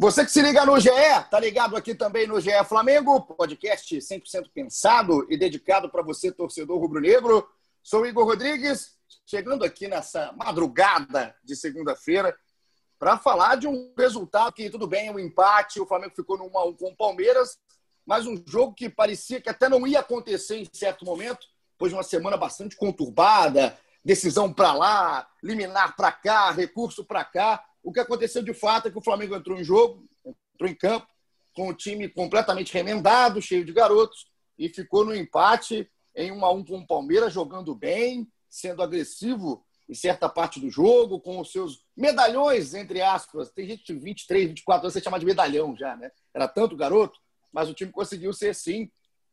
Você que se liga no GE, tá ligado aqui também no GE Flamengo, podcast 100% pensado e dedicado para você, torcedor rubro-negro. Sou Igor Rodrigues, chegando aqui nessa madrugada de segunda-feira para falar de um resultado que, tudo bem, um empate, o Flamengo ficou no 1 1 com o Palmeiras, mas um jogo que parecia que até não ia acontecer em certo momento, depois de uma semana bastante conturbada, decisão para lá, liminar para cá, recurso para cá. O que aconteceu de fato é que o Flamengo entrou em jogo, entrou em campo, com o time completamente remendado, cheio de garotos, e ficou no empate em 1 a 1 com o Palmeiras, jogando bem, sendo agressivo em certa parte do jogo, com os seus medalhões, entre aspas. Tem gente de 23, 24 anos, você chama de medalhão já, né? Era tanto garoto, mas o time conseguiu ser, sim,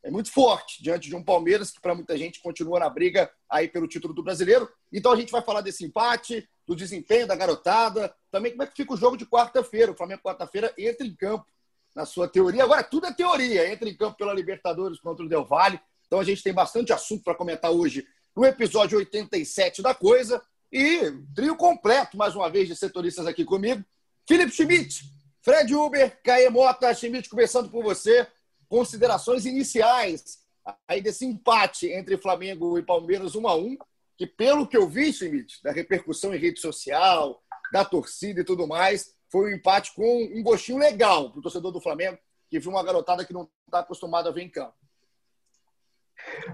é muito forte diante de um Palmeiras que, para muita gente, continua na briga aí pelo título do brasileiro. Então a gente vai falar desse empate, do desempenho da garotada, também como é que fica o jogo de quarta-feira. O Flamengo, quarta-feira, entra em campo na sua teoria. Agora, tudo é teoria. Entra em campo pela Libertadores contra o Del Valle. Então a gente tem bastante assunto para comentar hoje no episódio 87 da coisa. E trio completo, mais uma vez, de setoristas aqui comigo. Felipe Schmidt, Fred Uber, Caê Mota, Schmidt, começando por você considerações iniciais aí desse empate entre Flamengo e Palmeiras 1 a 1 que pelo que eu vi, Schmidt, da repercussão em rede social, da torcida e tudo mais, foi um empate com um gostinho legal para o torcedor do Flamengo, que viu uma garotada que não está acostumado a ver em campo.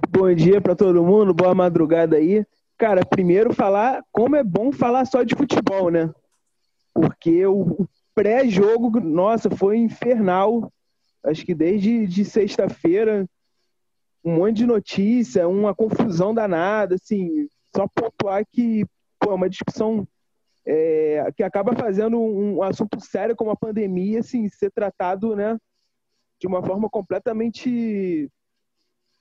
Bom dia para todo mundo, boa madrugada aí. Cara, primeiro falar como é bom falar só de futebol, né? Porque o pré-jogo, nossa, foi infernal acho que desde de sexta-feira, um monte de notícia, uma confusão danada, assim, só pontuar que pô, é uma discussão é, que acaba fazendo um, assunto sério como a pandemia, assim, ser tratado, né, de uma forma completamente,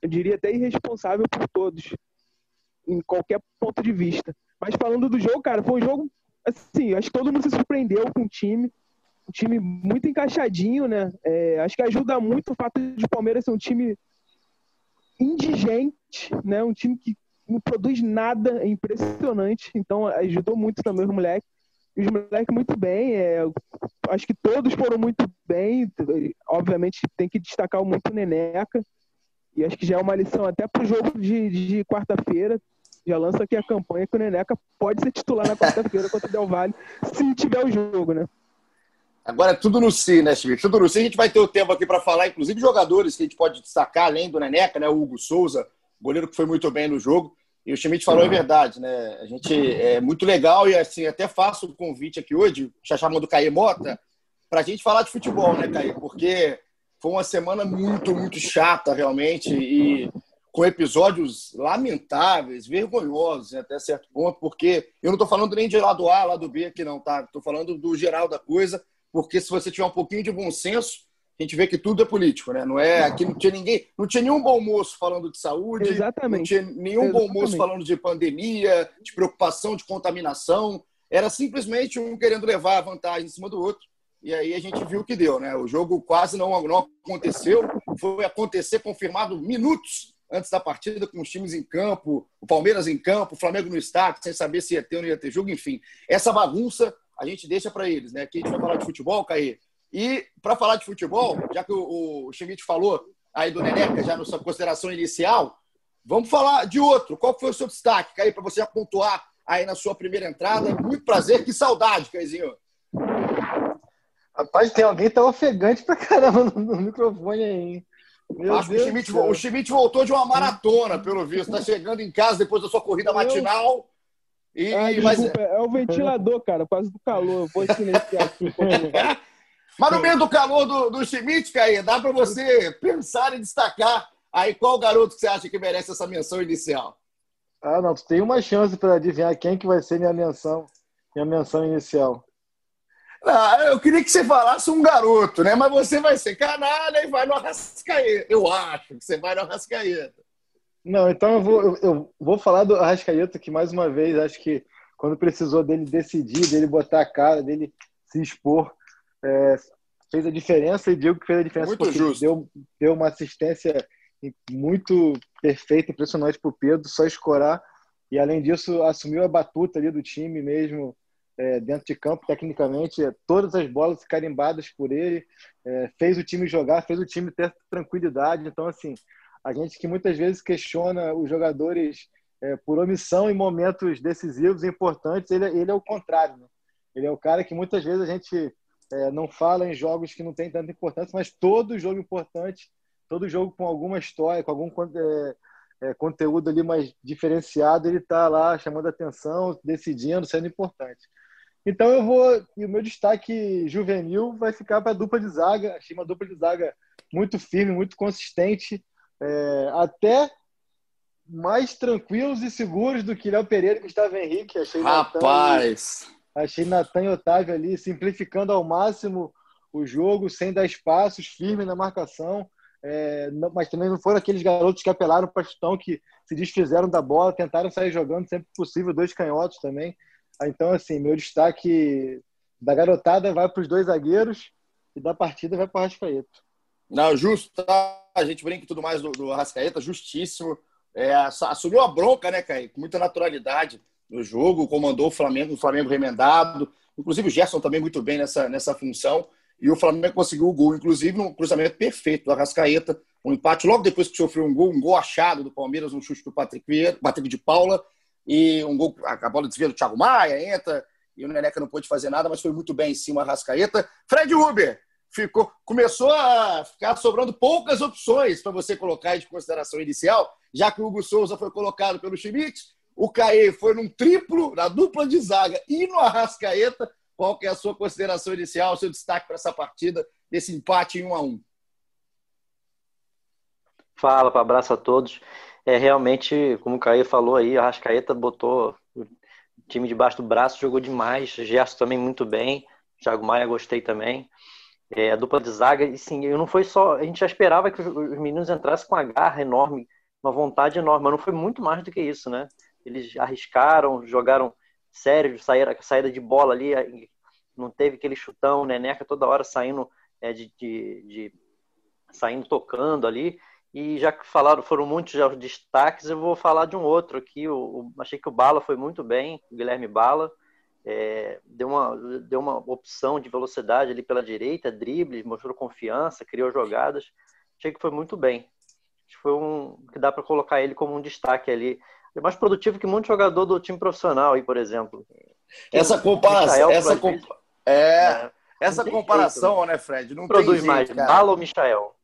eu diria até irresponsável por todos, em qualquer ponto de vista. Mas falando do jogo, cara, foi um jogo, assim, acho que todo mundo se surpreendeu com o time, um time muito encaixadinho, né? É, acho que ajuda muito o fato de o Palmeiras ser um time indigente, né? Um time que não produz nada, é impressionante. Então ajudou muito também os moleques. Os moleques muito bem. É, acho que todos foram muito bem. Obviamente tem que destacar muito o Neneca. E acho que já é uma lição até para o jogo de, de quarta-feira. Já lança aqui a campanha que o Neneca pode ser titular na quarta-feira contra o Del Valle, se tiver o jogo, né? Agora é tudo no si, né, Schmidt? Tudo no si. A gente vai ter o tempo aqui para falar, inclusive, jogadores que a gente pode destacar, além do Neneca, né? O Hugo Souza, goleiro que foi muito bem no jogo. E o Schmidt falou a verdade, né? A gente é muito legal e assim, até faço o convite aqui hoje, já chamando Caê Mota, para a gente falar de futebol, né, Caê? Porque foi uma semana muito, muito chata, realmente, e com episódios lamentáveis, vergonhosos, né, até certo ponto, porque eu não estou falando nem de lado A, lado B aqui, não, tá? Estou falando do geral da coisa porque se você tiver um pouquinho de bom senso, a gente vê que tudo é político, né? Não é aqui não tinha ninguém, não tinha nenhum bom moço falando de saúde, Exatamente. não tinha nenhum Exatamente. bom moço falando de pandemia, de preocupação, de contaminação. Era simplesmente um querendo levar a vantagem em cima do outro. E aí a gente viu o que deu, né? O jogo quase não, não aconteceu, foi acontecer confirmado minutos antes da partida, com os times em campo, o Palmeiras em campo, o Flamengo no estádio, sem saber se ia ter ou não ia ter jogo, enfim. Essa bagunça a gente deixa para eles, né? Aqui a gente vai falar de futebol, Caí. E para falar de futebol, já que o, o Schmidt falou aí do Neneca, já na sua consideração inicial, vamos falar de outro. Qual foi o seu destaque, Caí, para você pontuar aí na sua primeira entrada? Muito prazer, que saudade, Caizinho. Rapaz, tem alguém que tá ofegante pra caramba no, no microfone aí, hein? Meu Acho Deus que o Schmidt, o Schmidt voltou de uma maratona, pelo visto. Está chegando em casa depois da sua corrida matinal. E, ah, mas... desculpa, é o ventilador, cara, quase do calor. Vou silenciar aqui. Mas no meio do calor do, do Schmidt, Caí, dá para você pensar e destacar aí qual garoto que você acha que merece essa menção inicial? Ah, não, tu tem uma chance para adivinhar quem que vai ser minha menção, minha menção inicial. Não, eu queria que você falasse um garoto, né? Mas você vai ser canalha e vai no Arrascaeta. Eu acho que você vai no Arrascaeta. Não, então eu vou, eu, eu vou falar do Arrascaeta, que mais uma vez acho que quando precisou dele decidir, dele botar a cara, dele se expor, é, fez a diferença e digo que fez a diferença Muito porque justo. Deu, deu uma assistência muito perfeita, impressionante para o Pedro, só escorar. E além disso, assumiu a batuta ali do time mesmo é, dentro de campo, tecnicamente. Todas as bolas carimbadas por ele, é, fez o time jogar, fez o time ter tranquilidade. Então, assim, a gente que muitas vezes questiona os jogadores é, por omissão em momentos decisivos e importantes, ele, ele é o contrário. Né? Ele é o cara que muitas vezes a gente é, não fala em jogos que não tem tanta importância, mas todo jogo importante, todo jogo com alguma história, com algum é, é, conteúdo ali mais diferenciado, ele está lá chamando atenção, decidindo, sendo importante. Então eu vou. E o meu destaque juvenil vai ficar para a dupla de zaga. Achei uma dupla de zaga muito firme, muito consistente, é, até mais tranquilos e seguros do que Léo Pereira e Gustavo Henrique. Achei Rapaz! Natan, achei Natan e Otávio ali simplificando ao máximo o jogo, sem dar espaços, firme na marcação. É, não, mas também não foram aqueles garotos que apelaram para chutão, que se desfizeram da bola, tentaram sair jogando sempre possível, dois canhotos também. Então, assim, meu destaque da garotada vai para os dois zagueiros e da partida vai para o Arrascaeta. Não, justo, tá? A gente brinca e tudo mais do, do Arrascaeta, justíssimo. É, assumiu a bronca, né, Caio? Com muita naturalidade no jogo, comandou o Flamengo, o Flamengo remendado. Inclusive o Gerson também muito bem nessa, nessa função. E o Flamengo conseguiu o gol, inclusive num cruzamento perfeito do Arrascaeta. Um empate logo depois que sofreu um gol, um gol achado do Palmeiras, um chute do Patrick, Vieira, Patrick de Paula. E um gol, a bola desvia do Thiago Maia, entra. E o Neneca não pôde fazer nada, mas foi muito bem em cima a Arrascaeta. Fred Uber, ficou, começou a ficar sobrando poucas opções para você colocar de consideração inicial, já que o Hugo Souza foi colocado pelo Schmidt, o Caê foi num triplo, na dupla de zaga e no Arrascaeta. Qual que é a sua consideração inicial, o seu destaque para essa partida, desse empate em 1 a 1 Fala, para abraço a todos. É realmente, como o Caê falou aí, a Arrascaeta botou o time debaixo do braço, jogou demais. Gerson também muito bem. Thiago Maia gostei também é, a dupla de zaga, e sim, não foi só. A gente já esperava que os meninos entrassem com uma garra enorme, uma vontade enorme, mas não foi muito mais do que isso, né? Eles arriscaram, jogaram sério, saíram, saída de bola ali, não teve aquele chutão, Neneca toda hora saindo é, de, de, de, saindo tocando ali. E já que falaram, foram muitos já os destaques, eu vou falar de um outro aqui. O, o, achei que o Bala foi muito bem, o Guilherme Bala é, deu, uma, deu uma opção de velocidade ali pela direita, drible, mostrou confiança, criou jogadas. Achei que foi muito bem. Acho que foi um que dá para colocar ele como um destaque ali. É mais produtivo que muito jogador do time profissional aí, por exemplo. Essa comparação, essa, compa é, é, essa comparação, jeito, né, Fred? Não Produz tem mais, jeito, cara. Bala ou Michael?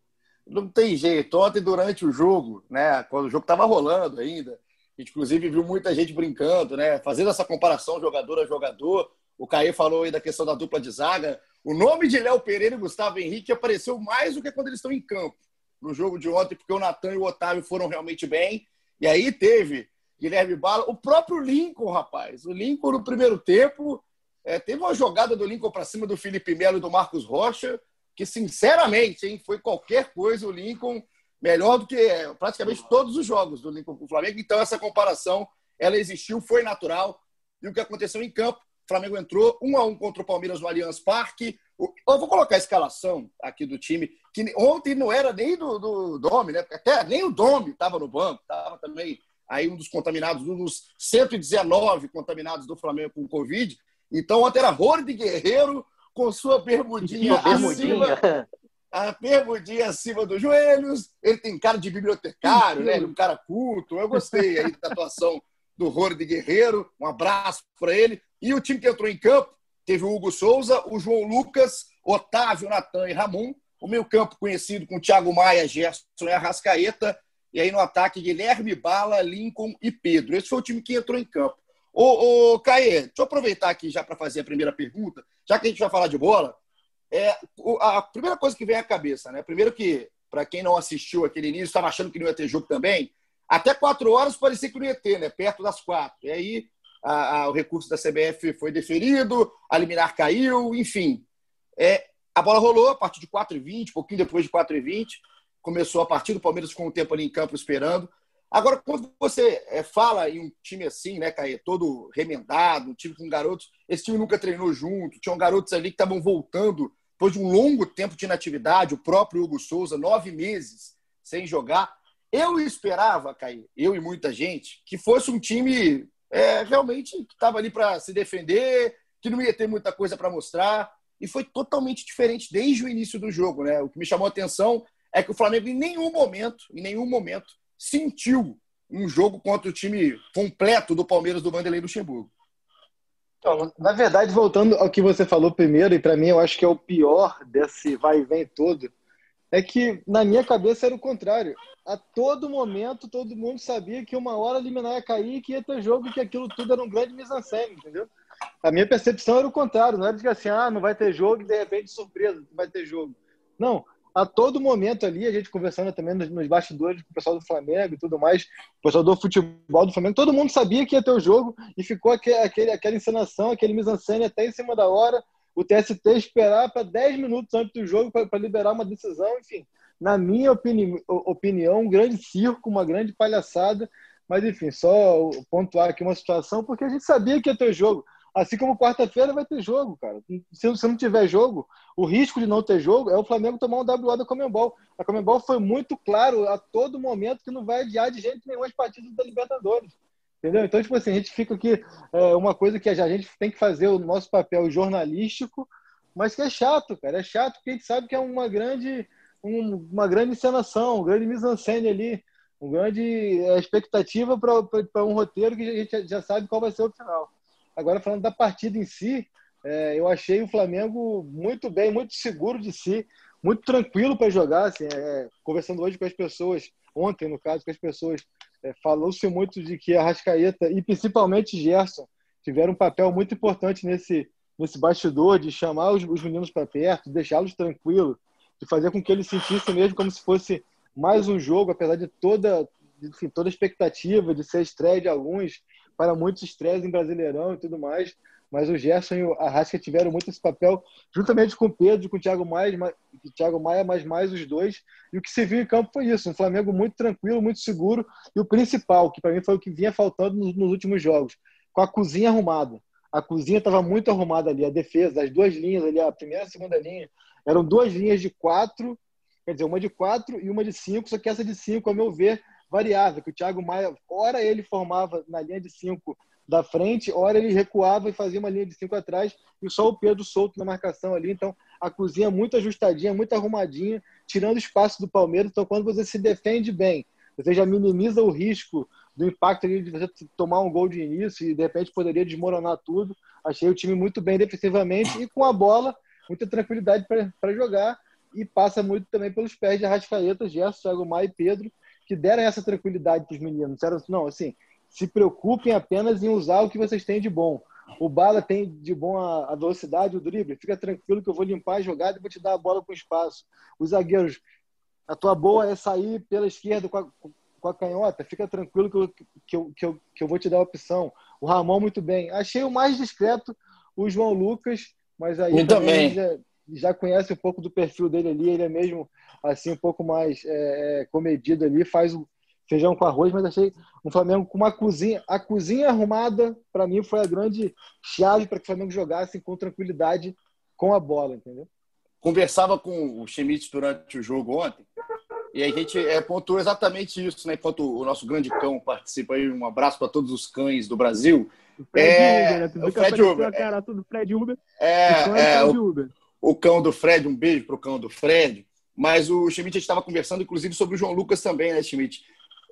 Não tem jeito. Ontem, durante o jogo, né, quando o jogo estava rolando ainda, gente, inclusive, viu muita gente brincando, né? Fazendo essa comparação jogador a jogador. O Caê falou aí da questão da dupla de zaga. O nome de Léo Pereira e Gustavo Henrique apareceu mais do que quando eles estão em campo no jogo de ontem, porque o Natan e o Otávio foram realmente bem. E aí teve Guilherme Bala, o próprio Lincoln, rapaz. O Lincoln, no primeiro tempo, é, teve uma jogada do Lincoln para cima do Felipe Melo e do Marcos Rocha, que, sinceramente, hein, foi qualquer coisa. O Lincoln melhor do que é, praticamente todos os jogos do Lincoln com o Flamengo. Então, essa comparação, ela existiu, foi natural. E o que aconteceu em campo, o Flamengo entrou um a um contra o Palmeiras no Allianz Parque. Eu vou colocar a escalação aqui do time, que ontem não era nem do, do Domi, né? Até nem o Domi estava no banco, estava também aí um dos contaminados, um dos 119 contaminados do Flamengo com Covid. Então, ontem era Rony de Guerreiro com sua bermudinha, bermudinha. acima a bermudinha acima dos joelhos. Ele tem cara de bibliotecário, né? Ele é um cara culto. Eu gostei aí da atuação do Rony de Guerreiro. Um abraço para ele. E o time que entrou em campo teve o Hugo Souza, o João Lucas, Otávio, Natan e Ramon. O meio campo conhecido com Thiago Maia, Gerson e Arrascaeta. E aí no ataque, Guilherme Bala, Lincoln e Pedro. Esse foi o time que entrou em campo. Ô, ô Caê, deixa eu aproveitar aqui já para fazer a primeira pergunta. Já que a gente vai falar de bola, é, a primeira coisa que vem à cabeça, né? Primeiro que, para quem não assistiu aquele início, estava achando que não ia ter jogo também, até quatro horas parecia que não ia ter, né? Perto das quatro. E aí a, a, o recurso da CBF foi deferido, a liminar caiu, enfim. É, a bola rolou a partir de 4h20, pouquinho depois de 4h20, começou a partida, o Palmeiras ficou um tempo ali em campo esperando. Agora, quando você é, fala em um time assim, né, Caê, todo remendado, um time com garotos, esse time nunca treinou junto, tinham garotos ali que estavam voltando depois de um longo tempo de inatividade, o próprio Hugo Souza, nove meses sem jogar. Eu esperava, Caí, eu e muita gente, que fosse um time é, realmente que estava ali para se defender, que não ia ter muita coisa para mostrar. E foi totalmente diferente desde o início do jogo. Né? O que me chamou a atenção é que o Flamengo, em nenhum momento, em nenhum momento, sentiu um jogo contra o time completo do Palmeiras do Vanderlei Luxemburgo. Então, na verdade, voltando ao que você falou primeiro, e para mim eu acho que é o pior desse vai e vem todo, é que na minha cabeça era o contrário. A todo momento, todo mundo sabia que uma hora a liminar ia cair, que ia ter jogo, que aquilo tudo era um grande mise-en-scène, entendeu? A minha percepção era o contrário, não era de que assim, ah, não vai ter jogo e de repente, surpresa, vai ter jogo. Não, a todo momento ali, a gente conversando também nos, nos bastidores com o pessoal do Flamengo e tudo mais, o pessoal do futebol do Flamengo, todo mundo sabia que ia ter o jogo e ficou aquele, aquele, aquela encenação, aquele mise-en-scène até em cima da hora, o TST esperar para 10 minutos antes do jogo para liberar uma decisão, enfim. Na minha opini opinião, um grande circo, uma grande palhaçada, mas enfim, só pontuar aqui uma situação, porque a gente sabia que ia ter jogo. Assim como quarta-feira vai ter jogo, cara. Se, se não tiver jogo, o risco de não ter jogo é o Flamengo tomar um WO da Comembol. A Comembol foi muito claro a todo momento que não vai adiar de jeito nenhum as partidas da Libertadores. Entendeu? Então, tipo assim, a gente fica aqui, é, uma coisa que a gente tem que fazer o nosso papel jornalístico, mas que é chato, cara. É chato porque a gente sabe que é uma grande, um, uma grande encenação, um grande mise-en-scène ali, uma grande é, expectativa para um roteiro que a gente já sabe qual vai ser o final. Agora, falando da partida em si, é, eu achei o Flamengo muito bem, muito seguro de si, muito tranquilo para jogar. Assim, é, conversando hoje com as pessoas, ontem, no caso, com as pessoas, é, falou-se muito de que a Rascaeta e principalmente Gerson tiveram um papel muito importante nesse, nesse bastidor de chamar os, os meninos para perto, deixá-los tranquilos, de fazer com que eles sentissem mesmo como se fosse mais um jogo, apesar de toda, enfim, toda a expectativa de ser estreia de alguns, para muitos estresse em Brasileirão e tudo mais. Mas o Gerson e o Arrasca tiveram muito esse papel, juntamente com o Pedro, com o Thiago Maia, o Thiago Maia, mas mais os dois. E o que se viu em campo foi isso: um Flamengo muito tranquilo, muito seguro. E o principal, que para mim foi o que vinha faltando nos, nos últimos jogos, com a cozinha arrumada. A cozinha estava muito arrumada ali, a defesa, as duas linhas ali, a primeira e a segunda linha, eram duas linhas de quatro, quer dizer, uma de quatro e uma de cinco, só que essa de cinco, a meu ver, variável, que o Thiago Maia, ora ele formava na linha de cinco da frente, ora ele recuava e fazia uma linha de cinco atrás, e só o Pedro solto na marcação ali. Então, a cozinha muito ajustadinha, muito arrumadinha, tirando espaço do Palmeiras. Então, quando você se defende bem, você já minimiza o risco do impacto ali de você tomar um gol de início e de repente poderia desmoronar tudo. Achei o time muito bem defensivamente e com a bola, muita tranquilidade para jogar e passa muito também pelos pés de Arrascaeta, Gerson, Thiago Maia e Pedro, que deram essa tranquilidade para os meninos. Disseram, não, assim, se preocupem apenas em usar o que vocês têm de bom. O Bala tem de bom a, velocidade, o drible. Fica tranquilo que eu vou limpar a jogada e vou te dar a bola com espaço. Os zagueiros, a tua boa é sair pela esquerda com a, com a canhota. Fica tranquilo que eu, que, eu, que, eu, que eu vou te dar a opção. O Ramon, muito bem. Achei o mais discreto o João Lucas, mas aí também. Já, já conhece um pouco do perfil dele ali. Ele é mesmo assim um pouco mais é, é, comedido ali, faz o feijão com arroz, mas achei um Flamengo com uma cozinha, a cozinha arrumada para mim foi a grande chave para que o Flamengo jogasse com tranquilidade com a bola, entendeu? Conversava com o Schmidt durante o jogo ontem e a gente é, pontuou exatamente isso, né? Enquanto o nosso grande cão participa aí, um abraço para todos os cães do Brasil. O Fred é, Uber, né? Tu o Fred Uber. Cara, tudo Fred Uber. É, o, é, o, Uber. O cão do Fred, um beijo pro cão do Fred. Mas o Schmidt, estava conversando, inclusive, sobre o João Lucas também, né, Schmidt?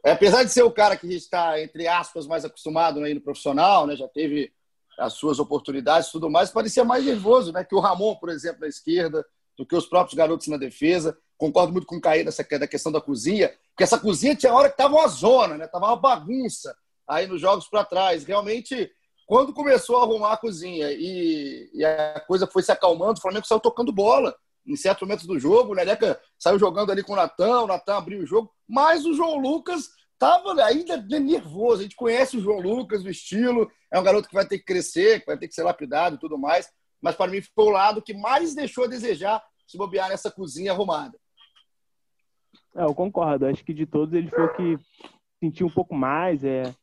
É, apesar de ser o cara que está, entre aspas, mais acostumado né, no profissional, né, já teve as suas oportunidades e tudo mais, parecia mais nervoso né, que o Ramon, por exemplo, na esquerda, do que os próprios garotos na defesa. Concordo muito com o Caí nessa da questão da cozinha, porque essa cozinha tinha hora que estava uma zona, né? Tava uma bagunça aí nos jogos para trás. Realmente, quando começou a arrumar a cozinha e, e, a coisa foi se acalmando, o Flamengo saiu tocando bola em certos momentos do jogo. O Neneca saiu jogando ali com o Natan, o Natan abriu o jogo, mas o João Lucas tava ainda nervoso. A gente conhece o João Lucas, o estilo, é um garoto que vai ter que crescer, que vai ter que ser lapidado e tudo mais. Mas para mim foi o lado que mais deixou a desejar se bobear nessa cozinha arrumada. É, eu concordo. Acho que de todos ele foi o que sentiu um pouco mais, é,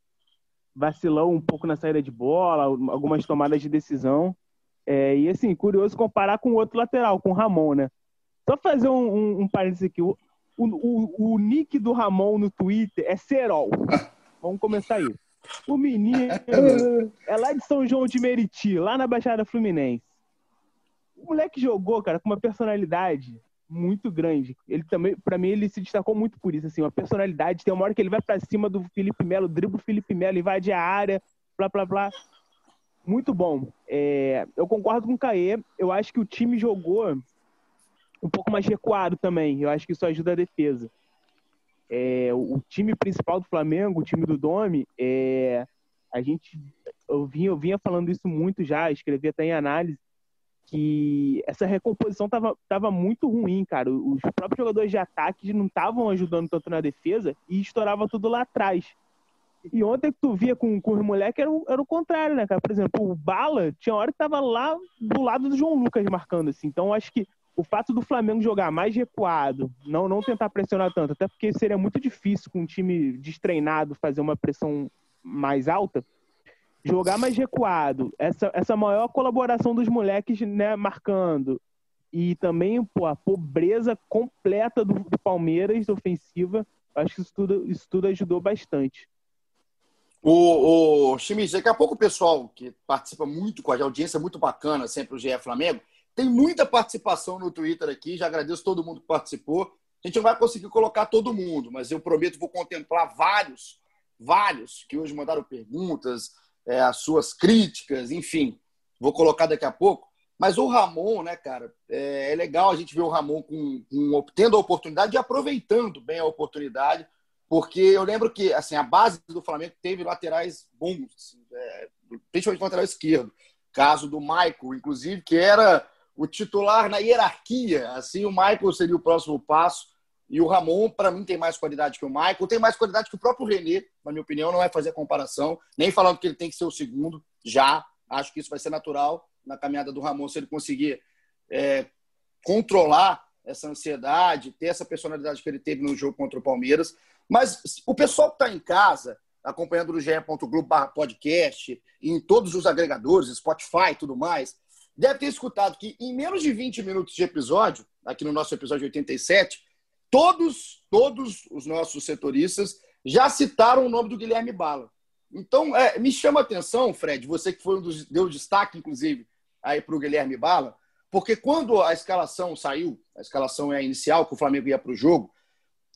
vacilou um pouco na saída de bola, algumas tomadas de decisão. É, e assim, curioso comparar com o outro lateral, com o Ramon, né? Só fazer um, um, um parênteses aqui. O, o, o, nick do Ramon no Twitter é Serol. Vamos começar aí. O menino é lá de São João de Meriti, lá na Baixada Fluminense. O moleque jogou, cara, com uma personalidade muito grande. Ele também, para mim, ele se destacou muito por isso, assim, uma personalidade. Tem uma hora que ele vai para cima do Felipe Melo, dribla o Felipe Melo, invade a área, blá, blá, blá. Muito bom. É, eu concordo com o Caê. Eu acho que o time jogou um pouco mais recuado também. Eu acho que isso ajuda a defesa. É, o time principal do Flamengo, o time do Domi, é, a gente eu vinha, eu vinha falando isso muito já, escrevi até em análise, que essa recomposição tava, tava muito ruim, cara. Os próprios jogadores de ataque não estavam ajudando tanto na defesa e estourava tudo lá atrás. E ontem que tu via com, com os moleques era, o, era o contrário, né, cara? Por exemplo, o Bala tinha hora que tava lá do lado do João Lucas marcando, assim. Então, acho que o fato do Flamengo jogar mais recuado, não, não tentar pressionar tanto, até porque seria muito difícil com um time destreinado fazer uma pressão mais alta, jogar mais recuado, essa, essa maior colaboração dos moleques né, marcando, e também pô, a pobreza completa do, do Palmeiras ofensiva, acho que isso tudo, isso tudo ajudou bastante. O, o Chimis, daqui a pouco o pessoal que participa muito com a audiência muito bacana, sempre o GE Flamengo, tem muita participação no Twitter aqui, já agradeço todo mundo que participou. A gente não vai conseguir colocar todo mundo, mas eu prometo vou contemplar vários, vários que hoje mandaram perguntas, é, as suas críticas, enfim. Vou colocar daqui a pouco. Mas o Ramon, né, cara, é, é legal a gente ver o Ramon com, com, tendo a oportunidade e aproveitando bem a oportunidade, porque eu lembro que assim, a base do Flamengo teve laterais bons, assim, é, principalmente lateral esquerdo. Caso do Michael, inclusive, que era o titular na hierarquia. Assim, o Michael seria o próximo passo. E o Ramon, para mim, tem mais qualidade que o Michael, tem mais qualidade que o próprio René, na minha opinião, não vai fazer comparação, nem falando que ele tem que ser o segundo, já. Acho que isso vai ser natural na caminhada do Ramon, se ele conseguir é, controlar essa ansiedade, ter essa personalidade que ele teve no jogo contra o Palmeiras. Mas o pessoal que está em casa, acompanhando no ge.globo podcast, em todos os agregadores, Spotify e tudo mais, deve ter escutado que em menos de 20 minutos de episódio, aqui no nosso episódio 87, todos, todos os nossos setoristas já citaram o nome do Guilherme Bala. Então, é, me chama a atenção, Fred, você que foi um dos, deu destaque, inclusive, aí para o Guilherme Bala, porque quando a escalação saiu, a escalação é a inicial, que o Flamengo ia para o jogo,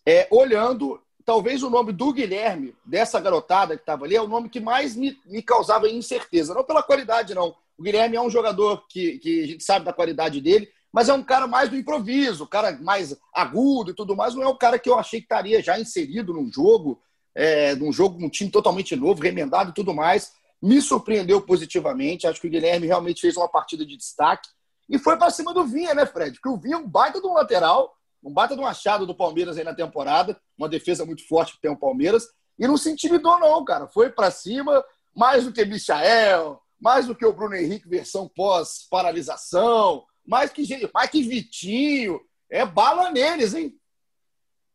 é, olhando, talvez o nome do Guilherme, dessa garotada que estava ali, é o nome que mais me, me causava incerteza. Não pela qualidade, não, o Guilherme é um jogador que, que a gente sabe da qualidade dele, mas é um cara mais do improviso, cara mais agudo e tudo mais. Não é o cara que eu achei que estaria já inserido num jogo, é, num jogo, um time totalmente novo, remendado e tudo mais. Me surpreendeu positivamente. Acho que o Guilherme realmente fez uma partida de destaque. E foi para cima do Vinha, né, Fred? Porque o Vinha é um baita de um lateral, um baita de um achado do Palmeiras aí na temporada, uma defesa muito forte que tem o Palmeiras. E não se intimidou, não, cara. Foi para cima, mais do que Michael, mais do que o Bruno Henrique versão pós-paralisação, mais que, mais que Vitinho. É bala neles, hein?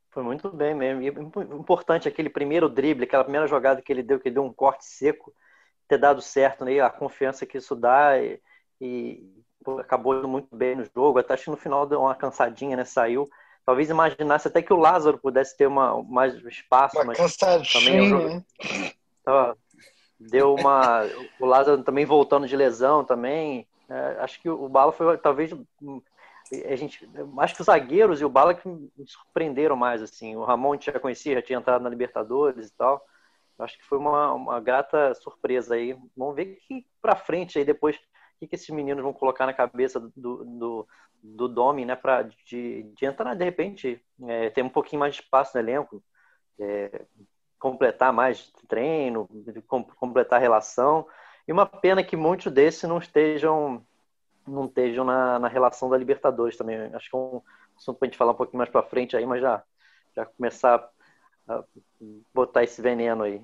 Foi muito bem mesmo. E importante aquele primeiro drible, aquela primeira jogada que ele deu, que ele deu um corte seco, ter dado certo, né? a confiança que isso dá e, e acabou indo muito bem no jogo. Até acho que no final deu uma cansadinha, né? Saiu. Talvez imaginasse até que o Lázaro pudesse ter uma, mais espaço, uma mas também né? tava, deu uma. O Lázaro também voltando de lesão também. É, acho que o Bala foi talvez a gente acho que os zagueiros e o Bala que me surpreenderam mais assim. O Ramon já conhecia já tinha entrado na Libertadores e tal. Acho que foi uma, uma grata surpresa aí. Vamos ver que para frente aí depois o que, que esses meninos vão colocar na cabeça do, do, do Domi né para de, de entrar de repente é, ter um pouquinho mais de espaço no elenco é, completar mais treino, completar relação. E uma pena que muitos desses não estejam não estejam na, na relação da Libertadores também. Acho que é um assunto para a gente falar um pouquinho mais para frente aí, mas já, já começar botar esse veneno aí.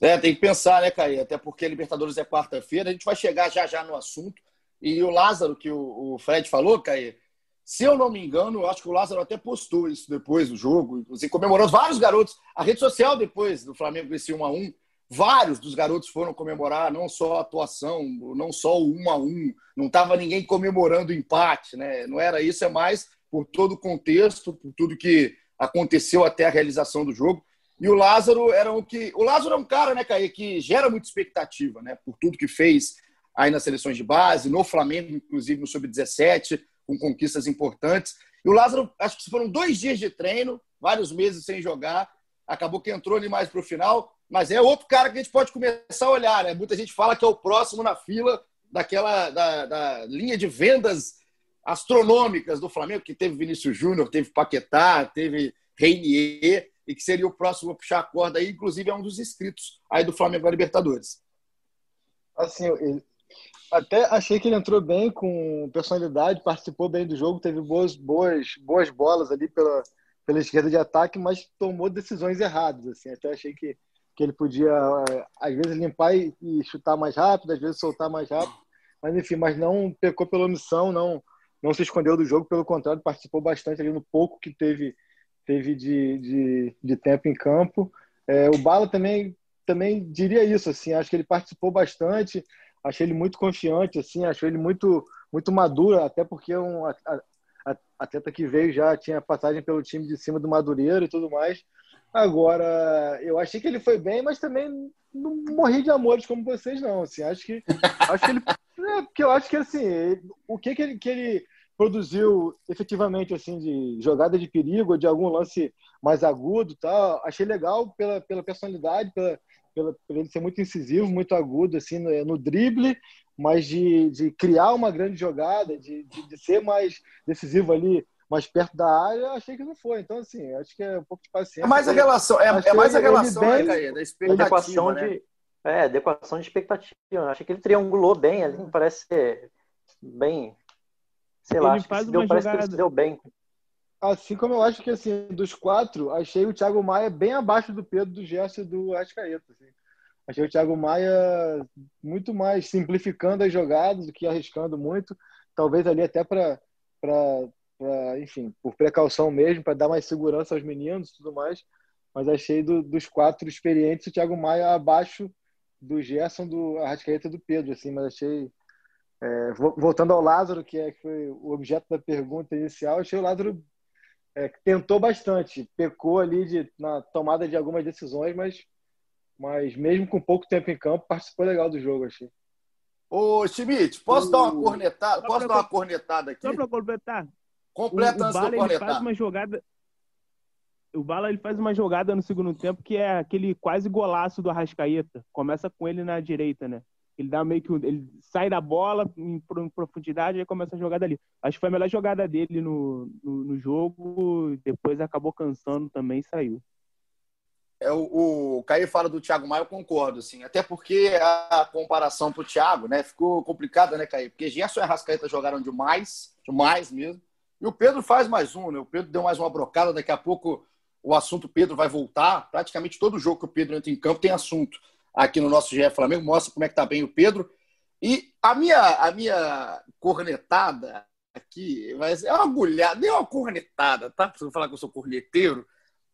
É, tem que pensar, né, Caí? Até porque a Libertadores é quarta-feira. A gente vai chegar já já no assunto. E o Lázaro, que o, Fred falou, Caí, se eu não me engano, eu acho que o Lázaro até postou isso depois do jogo, inclusive comemorou vários garotos. A rede social depois do Flamengo esse 1 a 1 vários dos garotos foram comemorar, não só a atuação, não só o 1 a 1 não estava ninguém comemorando o empate, né? Não era isso, é mais por todo o contexto, por tudo que aconteceu até a realização do jogo. E o Lázaro era o que. O Lázaro é um cara, né, Caí, que gera muita expectativa, né? Por tudo que fez aí nas seleções de base, no Flamengo, inclusive no Sub-17, com conquistas importantes. E o Lázaro, acho que foram dois dias de treino, vários meses sem jogar, acabou que entrou ali mais para o final, mas é outro cara que a gente pode começar a olhar, né? Muita gente fala que é o próximo na fila daquela da, da linha de vendas astronômicas do Flamengo, que teve Vinícius Júnior, teve Paquetá, teve Reinier, e que seria o próximo a puxar a corda aí, inclusive é um dos inscritos aí do Flamengo na Libertadores. Assim, até achei que ele entrou bem com personalidade, participou bem do jogo, teve boas, boas, boas bolas ali pela, pela esquerda de ataque, mas tomou decisões erradas. Assim, até achei que, que ele podia, eh, às vezes, limpar e, e chutar mais rápido, às vezes soltar mais rápido. Mas, enfim, mas não pecou pela omissão, não, não se escondeu do jogo, pelo contrário, participou bastante ali no pouco que teve, teve de, de, de tempo em campo. É, o Bala também, também diria isso, assim, acho que ele participou bastante, achei ele muito confiante, assim, achei ele muito, muito maduro, até porque é um atleta que veio já tinha passagem pelo time de cima do Madureira e tudo mais. Agora, eu achei que ele foi bem, mas também não morri de amores como vocês, não. Assim, acho que, acho que ele. É, porque eu acho que assim, o que, que, ele, que ele produziu efetivamente assim de jogada de perigo, de algum lance mais agudo, tal, achei legal pela, pela personalidade, pela, pela, por ele ser muito incisivo, muito agudo assim no, no drible, mas de, de criar uma grande jogada, de, de, de, ser mais decisivo ali, mais perto da área, achei que não foi. Então, assim, acho que é um pouco de paciência. É mais a relação, é, é mais a relação, bem, né, da expectativa, né? de, é, adequação de expectativa. Achei que ele triangulou bem ali, parece ser bem, sei ele lá, acho que deu, parece jogada... que ele se deu bem. Assim como eu acho que, assim, dos quatro, achei o Thiago Maia bem abaixo do Pedro, do Gerson e do Ascaeta. Assim. Achei o Thiago Maia muito mais simplificando as jogadas do que arriscando muito. Talvez ali até para, enfim, por precaução mesmo, para dar mais segurança aos meninos e tudo mais. Mas achei do, dos quatro experientes o Thiago Maia abaixo do Gerson, do Arrascaeta do Pedro. Assim, mas achei. É, voltando ao Lázaro, que, é, que foi o objeto da pergunta inicial, achei o Lázaro é, tentou bastante, pecou ali de, na tomada de algumas decisões, mas, mas mesmo com pouco tempo em campo, participou legal do jogo, achei. Ô, Schmidt, posso o... dar uma cornetada? Posso dar uma cornetada aqui? Só para completar. Completa o, o antes Bala, ele faz uma jogada. O Bala ele faz uma jogada no segundo tempo que é aquele quase golaço do Arrascaeta. Começa com ele na direita, né? Ele dá meio que ele sai da bola em profundidade e começa a jogada ali. Acho que foi a melhor jogada dele no, no, no jogo. Depois acabou cansando também e saiu. É, o, o Caio fala do Thiago Maia, eu concordo, assim. Até porque a comparação para o Thiago, né, ficou complicada, né, Caio? Porque Gerson e Arrascaeta jogaram demais, demais mesmo. E o Pedro faz mais um, né? O Pedro deu mais uma brocada. Daqui a pouco o assunto Pedro vai voltar. Praticamente todo jogo que o Pedro entra em campo tem assunto aqui no nosso GE Flamengo, mostra como é que tá bem o Pedro. E a minha, a minha cornetada aqui, mas é uma agulhada, nem uma cornetada, tá? Pra falar que eu sou corneteiro.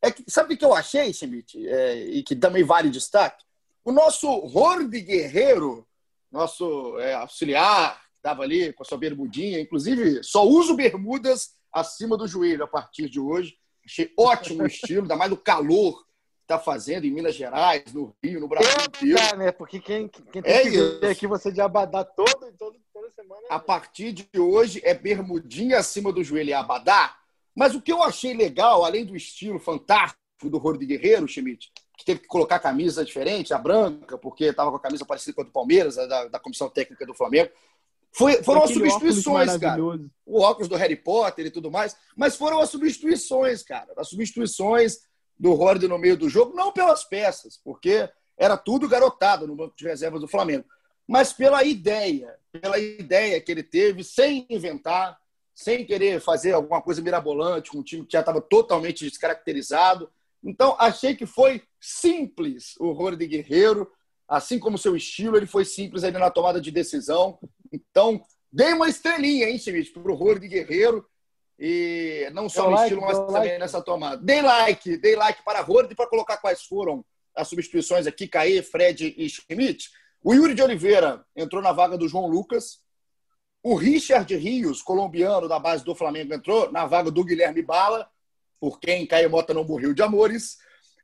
É que, sabe o que eu achei, Schmidt? É, e que também vale destaque? O nosso Horde Guerreiro, nosso é, auxiliar, que estava ali com a sua bermudinha, inclusive só uso bermudas acima do joelho a partir de hoje. Achei ótimo o estilo, ainda mais do calor está fazendo em Minas Gerais, no Rio, no Brasil inteiro. Tá, né? Porque quem, quem tem é que isso. ver aqui você de abadá todo, todo, toda semana. É a partir de hoje é bermudinha acima do joelho e abadá. Mas o que eu achei legal, além do estilo fantástico do de Guerreiro, Schmidt, que teve que colocar camisa diferente, a branca, porque estava com a camisa parecida com a do Palmeiras, da, da comissão técnica do Flamengo. Foi, foram as substituições, cara. O óculos do Harry Potter e tudo mais. Mas foram as substituições, cara. As substituições do Horde no meio do jogo, não pelas peças, porque era tudo garotado no banco de reservas do Flamengo, mas pela ideia, pela ideia que ele teve, sem inventar, sem querer fazer alguma coisa mirabolante, com um time que já estava totalmente descaracterizado, Então, achei que foi simples o Rony Guerreiro, assim como seu estilo, ele foi simples ali na tomada de decisão. Então, dei uma estrelinha, hein, Schmidt, para o Rony Guerreiro. E não só no like, estilo, mas também like. nessa tomada. Dei like, dei like para Rony para colocar quais foram as substituições aqui, Caê, Fred e Schmidt. O Yuri de Oliveira entrou na vaga do João Lucas. O Richard Rios, colombiano da base do Flamengo, entrou na vaga do Guilherme Bala, por quem Caio Mota não morreu de amores.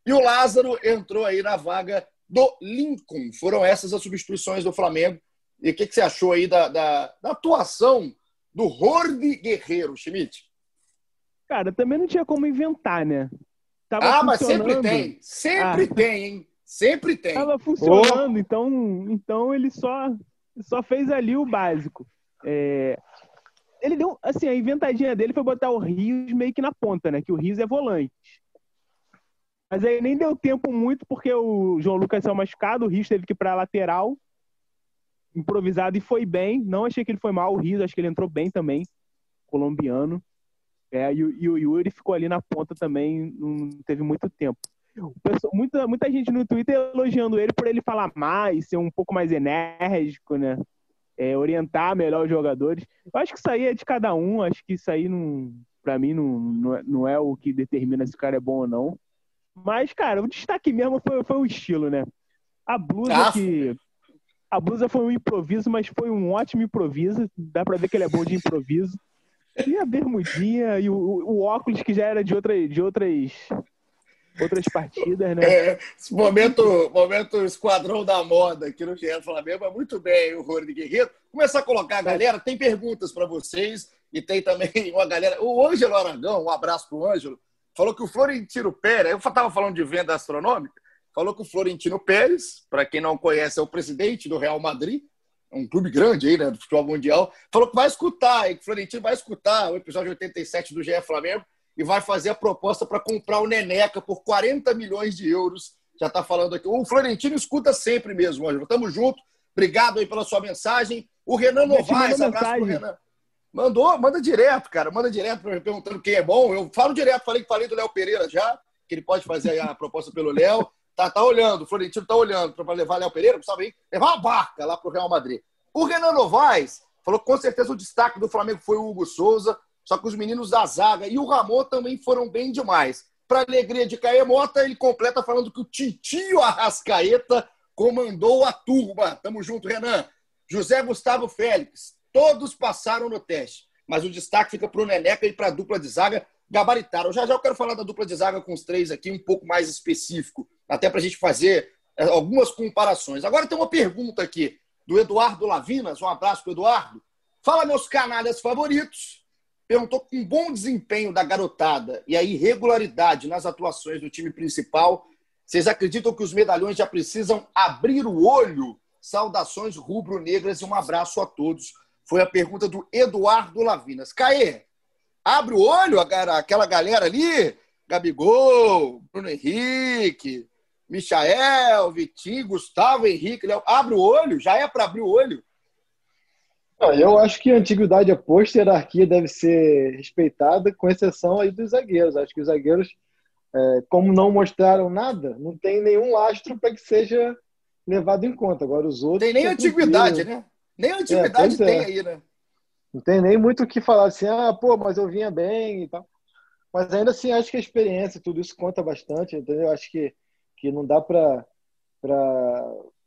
E o Lázaro entrou aí na vaga do Lincoln. Foram essas as substituições do Flamengo. E o que, que, você achou aí da, da, da atuação do Horde Guerreiro, Schmidt? Cara, também não tinha como inventar, né? Tava ah, mas sempre tem. Sempre ah. tem, hein? Sempre tem. Tava funcionando, oh. então, então ele só, só fez ali o básico. É... Ele deu, assim, a inventadinha dele foi botar o Rios meio que na ponta, né? Que o Rios é volante. Mas aí nem deu tempo muito, porque o João Lucas saiu machucado, o Rios teve que ir pra lateral, improvisado e foi bem. Não achei que ele foi mal, o Rios, acho que ele entrou bem também, colombiano. É, e, e o Yuri ficou ali na ponta também, não teve muito tempo muita, muita gente no Twitter elogiando ele por ele falar mais, ser um pouco mais enérgico, né? É, orientar melhor os jogadores. Eu acho que isso aí é de cada um, acho que isso aí, não, pra mim, não, não, é, não é o que determina se o cara é bom ou não. Mas, cara, o destaque mesmo foi, foi o estilo, né? A blusa ah, que. A blusa foi um improviso, mas foi um ótimo improviso. Dá pra ver que ele é bom de improviso. E a bermudinha e o, o óculos que já era de, outra, de outras outras partidas, né? É, esse momento, momento esquadrão da moda aqui no GE Flamengo, é muito bem o Rony Guerreiro. Começar a colocar a galera, tem perguntas para vocês e tem também uma galera. O Ângelo Aragão, um abraço para o Ângelo, falou que o Florentino Pérez, eu estava falando de venda astronômica, falou que o Florentino Pérez, para quem não conhece, é o presidente do Real Madrid, um clube grande aí, né, do futebol mundial, falou que vai escutar, que o Florentino vai escutar o episódio 87 do GE Flamengo e vai fazer a proposta para comprar o Neneca por 40 milhões de euros. Já está falando aqui. O Florentino escuta sempre mesmo, Ângelo. Tamo junto. Obrigado aí pela sua mensagem. O Renan Novaes, abraço pro Renan. Mandou, manda direto, cara. Manda direto perguntando quem é bom. Eu falo direto, falei que falei do Léo Pereira já, que ele pode fazer a proposta pelo Léo. Tá, tá olhando, o Florentino tá olhando para levar Léo Pereira, sabe aí? Levar uma barca lá pro Real Madrid. O Renan Novaes falou que com certeza o destaque do Flamengo foi o Hugo Souza. Só que os meninos da zaga e o Ramon também foram bem demais. Para alegria de Caê Mota, ele completa falando que o Titio Arrascaeta comandou a turma. Tamo junto, Renan. José Gustavo Félix. Todos passaram no teste. Mas o destaque fica para o Neneca e para a dupla de zaga gabaritaram. Já já eu quero falar da dupla de zaga com os três aqui, um pouco mais específico, até para a gente fazer é, algumas comparações. Agora tem uma pergunta aqui do Eduardo Lavinas. Um abraço para Eduardo. Fala, meus canalhas favoritos perguntou com um bom desempenho da garotada e a irregularidade nas atuações do time principal, vocês acreditam que os medalhões já precisam abrir o olho? Saudações rubro-negras e um abraço a todos. Foi a pergunta do Eduardo Lavinas. Caê, abre o olho aquela galera ali? Gabigol, Bruno Henrique, Michael, Vitinho, Gustavo Henrique. Abre o olho? Já é para abrir o olho? Eu acho que a antiguidade é posta, a hierarquia deve ser respeitada, com exceção aí dos zagueiros. Acho que os zagueiros, é, como não mostraram nada, não tem nenhum lastro para que seja levado em conta. Agora os outros. Tem nem antiguidade, né? Nem antiguidade é, tem é. aí, né? Não tem nem muito o que falar assim, ah, pô, mas eu vinha bem e tal. Mas ainda assim, acho que a experiência, tudo isso conta bastante, entendeu? Acho que, que não dá para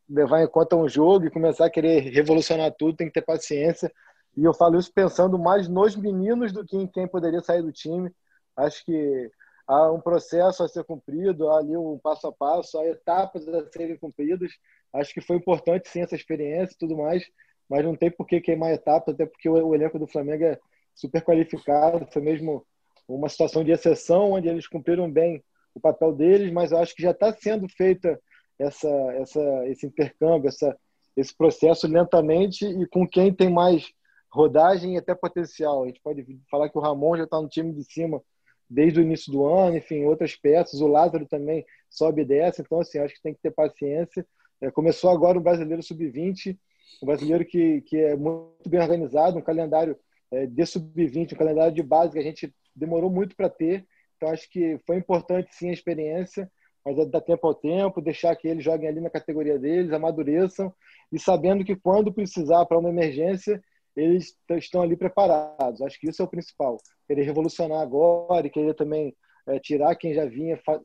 levar em conta um jogo e começar a querer revolucionar tudo, tem que ter paciência. E eu falo isso pensando mais nos meninos do que em quem poderia sair do time. Acho que há um processo a ser cumprido, há ali um passo a passo, há etapas a serem cumpridas. Acho que foi importante sim essa experiência e tudo mais, mas não tem por que queimar etapas, até porque o, elenco do Flamengo é super qualificado. Foi mesmo uma situação de exceção, onde eles cumpriram bem o papel deles, mas eu acho que já está sendo feita essa, essa, esse intercâmbio, essa, esse processo lentamente e com quem tem mais rodagem e até potencial. A gente pode falar que o Ramon já está no time de cima desde o início do ano, enfim, outras peças. O Lázaro também sobe e desce, então, assim, acho que tem que ter paciência. É, começou agora o Brasileiro Sub-20, um brasileiro que, que é muito bem organizado, um calendário é, de Sub-20, um calendário de base que a gente demorou muito para ter. Então acho que foi importante sim a experiência, mas é dar tempo ao tempo, deixar que eles joguem ali na categoria deles, amadureçam e sabendo que quando precisar para uma emergência, eles estão ali preparados. Acho que isso é o principal. Querer revolucionar agora e querer também é, tirar quem já vinha fa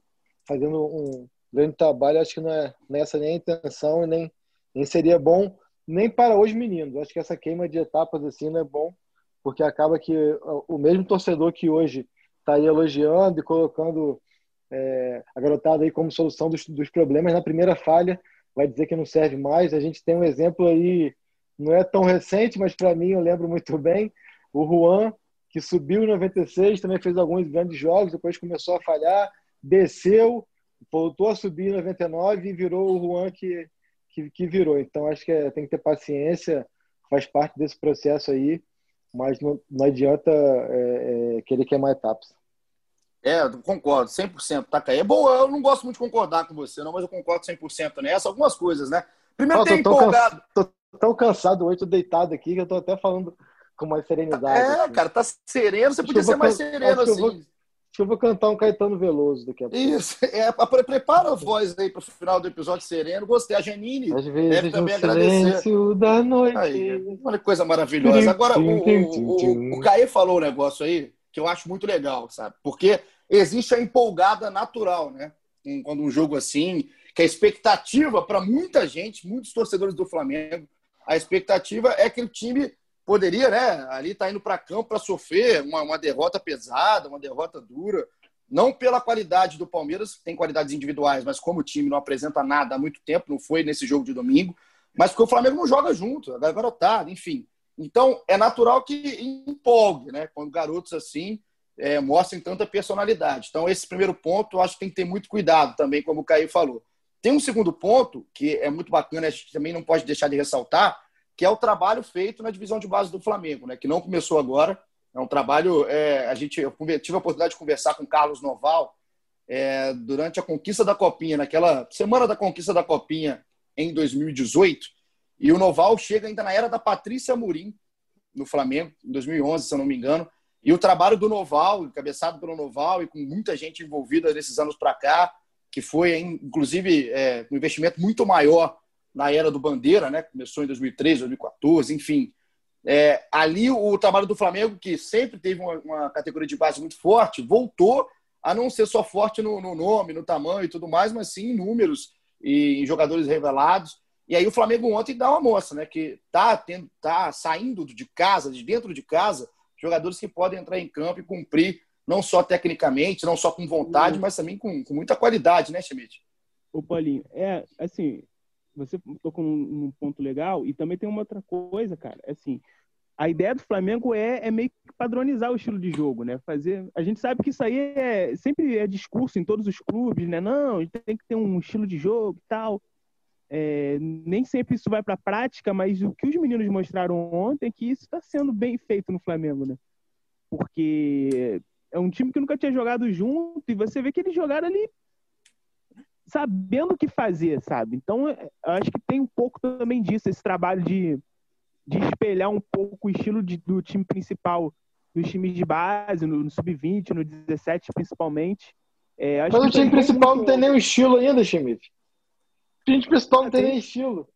fazendo um grande trabalho, acho que não é nessa nem a intenção e nem, nem seria bom nem para os meninos. Acho que essa queima de etapas assim não é bom, porque acaba que o mesmo torcedor que hoje está aí elogiando e colocando é, a garotada aí como solução dos, dos problemas na primeira falha, vai dizer que não serve mais. A gente tem um exemplo aí, não é tão recente, mas para mim eu lembro muito bem, o Juan, que subiu em 96, também fez alguns grandes jogos, depois começou a falhar, desceu, voltou a subir em 99 e virou o Juan que, que, que virou. Então acho que é, tem que ter paciência, faz parte desse processo aí, mas não, não adianta é, é, querer queimar etapas. É, concordo, 100%. Tá, É boa, eu não gosto muito de concordar com você, não, mas eu concordo 100% nessa. Algumas coisas, né? Primeiro, tem empolgado. Tô tão cansado hoje, tô deitado aqui, que eu tô até falando com mais serenidade. É, assim. cara, tá sereno, você acho podia ser mais sereno assim. Eu vou, eu vou cantar um Caetano Veloso daqui a pouco. Isso, é, prepara a voz aí pro final do episódio sereno. Gostei. A Janine Às vezes deve também agradecer. da noite. Aí, olha que coisa maravilhosa. Agora, o, o, o, o Caê falou um negócio aí que eu acho muito legal, sabe? Porque existe a empolgada natural, né? Quando um jogo assim, que a expectativa para muita gente, muitos torcedores do Flamengo, a expectativa é que o time poderia, né, ali tá indo para campo para sofrer uma, uma derrota pesada, uma derrota dura, não pela qualidade do Palmeiras, tem qualidades individuais, mas como o time não apresenta nada há muito tempo, não foi nesse jogo de domingo, mas porque o Flamengo não joga junto, a garotada, enfim. Então, é natural que empolgue, né? Quando garotos assim é, mostrem tanta personalidade. Então, esse primeiro ponto, eu acho que tem que ter muito cuidado também, como o Caio falou. Tem um segundo ponto, que é muito bacana, a gente também não pode deixar de ressaltar, que é o trabalho feito na divisão de base do Flamengo, né? que não começou agora. É um trabalho. É, a gente, eu tive a oportunidade de conversar com Carlos Noval é, durante a conquista da Copinha, naquela semana da conquista da Copinha em 2018. E o Noval chega ainda na era da Patrícia Murim, no Flamengo, em 2011, se eu não me engano. E o trabalho do Noval, encabeçado pelo Noval e com muita gente envolvida nesses anos para cá, que foi, inclusive, é, um investimento muito maior na era do Bandeira, né? Começou em 2013, 2014, enfim. É, ali o trabalho do Flamengo, que sempre teve uma, uma, categoria de base muito forte, voltou a não ser só forte no, no, nome, no tamanho e tudo mais, mas sim em números e em jogadores revelados. E aí o Flamengo ontem dá uma moça, né? Que tá, tendo, tá saindo de casa, de dentro de casa, jogadores que podem entrar em campo e cumprir, não só tecnicamente, não só com vontade, uhum. mas também com, com muita qualidade, né, Schmidt? Ô, Paulinho, é assim, você tocou num, num ponto legal e também tem uma outra coisa, cara. É assim, a ideia do Flamengo é, é meio que padronizar o estilo de jogo, né? Fazer, a gente sabe que isso aí é sempre é discurso em todos os clubes, né? Não, a gente tem que ter um estilo de jogo e tal. É, nem sempre isso vai para a prática, mas o que os meninos mostraram ontem é que isso está sendo bem feito no Flamengo, né? Porque é um time que nunca tinha jogado junto e você vê que eles jogaram ali sabendo o que fazer, sabe? Então, é, eu acho que tem um pouco também disso, esse trabalho de, de espelhar um pouco o estilo de, do time principal dos times de base, no, no sub-20, no 17 principalmente. É, Mas o time principal não tem nem estilo ainda, Schmidt. O time principal não tem, tem nem estilo.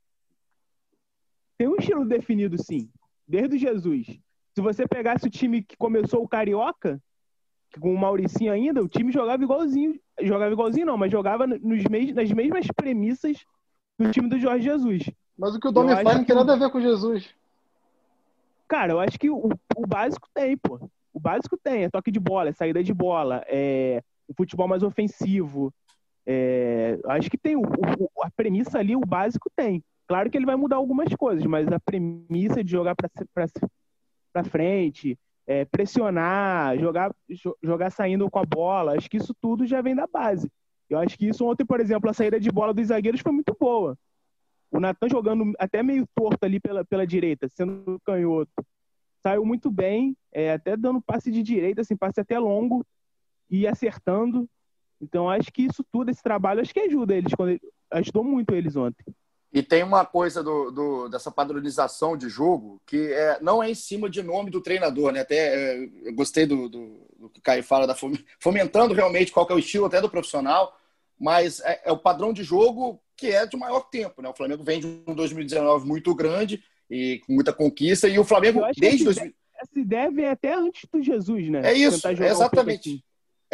Tem um estilo definido, sim. Desde o Jesus. Se você pegasse o time que começou o Carioca, com o Mauricinho ainda, o time jogava igualzinho. Jogava igualzinho, não, mas jogava nos mes nas mesmas premissas do time do Jorge Jesus. Mas o que o Domi faz não tem nada a ver com Jesus. Cara, eu acho que o, o básico tem, pô. O básico tem, é toque de bola, é saída de bola, é o futebol mais ofensivo. É, acho que tem o, o, a premissa ali, o básico tem. Claro que ele vai mudar algumas coisas, mas a premissa de jogar para frente, é, pressionar, jogar, jogar saindo com a bola. Acho que isso tudo já vem da base. Eu acho que isso ontem, por exemplo, a saída de bola dos zagueiros foi muito boa. O Natan jogando até meio torto ali pela, pela direita, sendo canhoto. Saiu muito bem, é, até dando passe de direita, assim, passe até longo e acertando. Então, acho que isso tudo, esse trabalho, acho que ajuda eles, quando, ajudou muito eles ontem. E tem uma coisa do, do, dessa padronização de jogo que é, não é em cima de nome do treinador, né? Até é, eu gostei do, do, do, que o Caio fala, da fomentando realmente qual é o estilo até do profissional, mas é, é, o padrão de jogo que é de maior tempo, né? O Flamengo vem de um 2019 muito grande e com muita conquista, e o Flamengo desde... Essa, 2000... essa ideia vem até antes do Jesus, né? É isso, exatamente.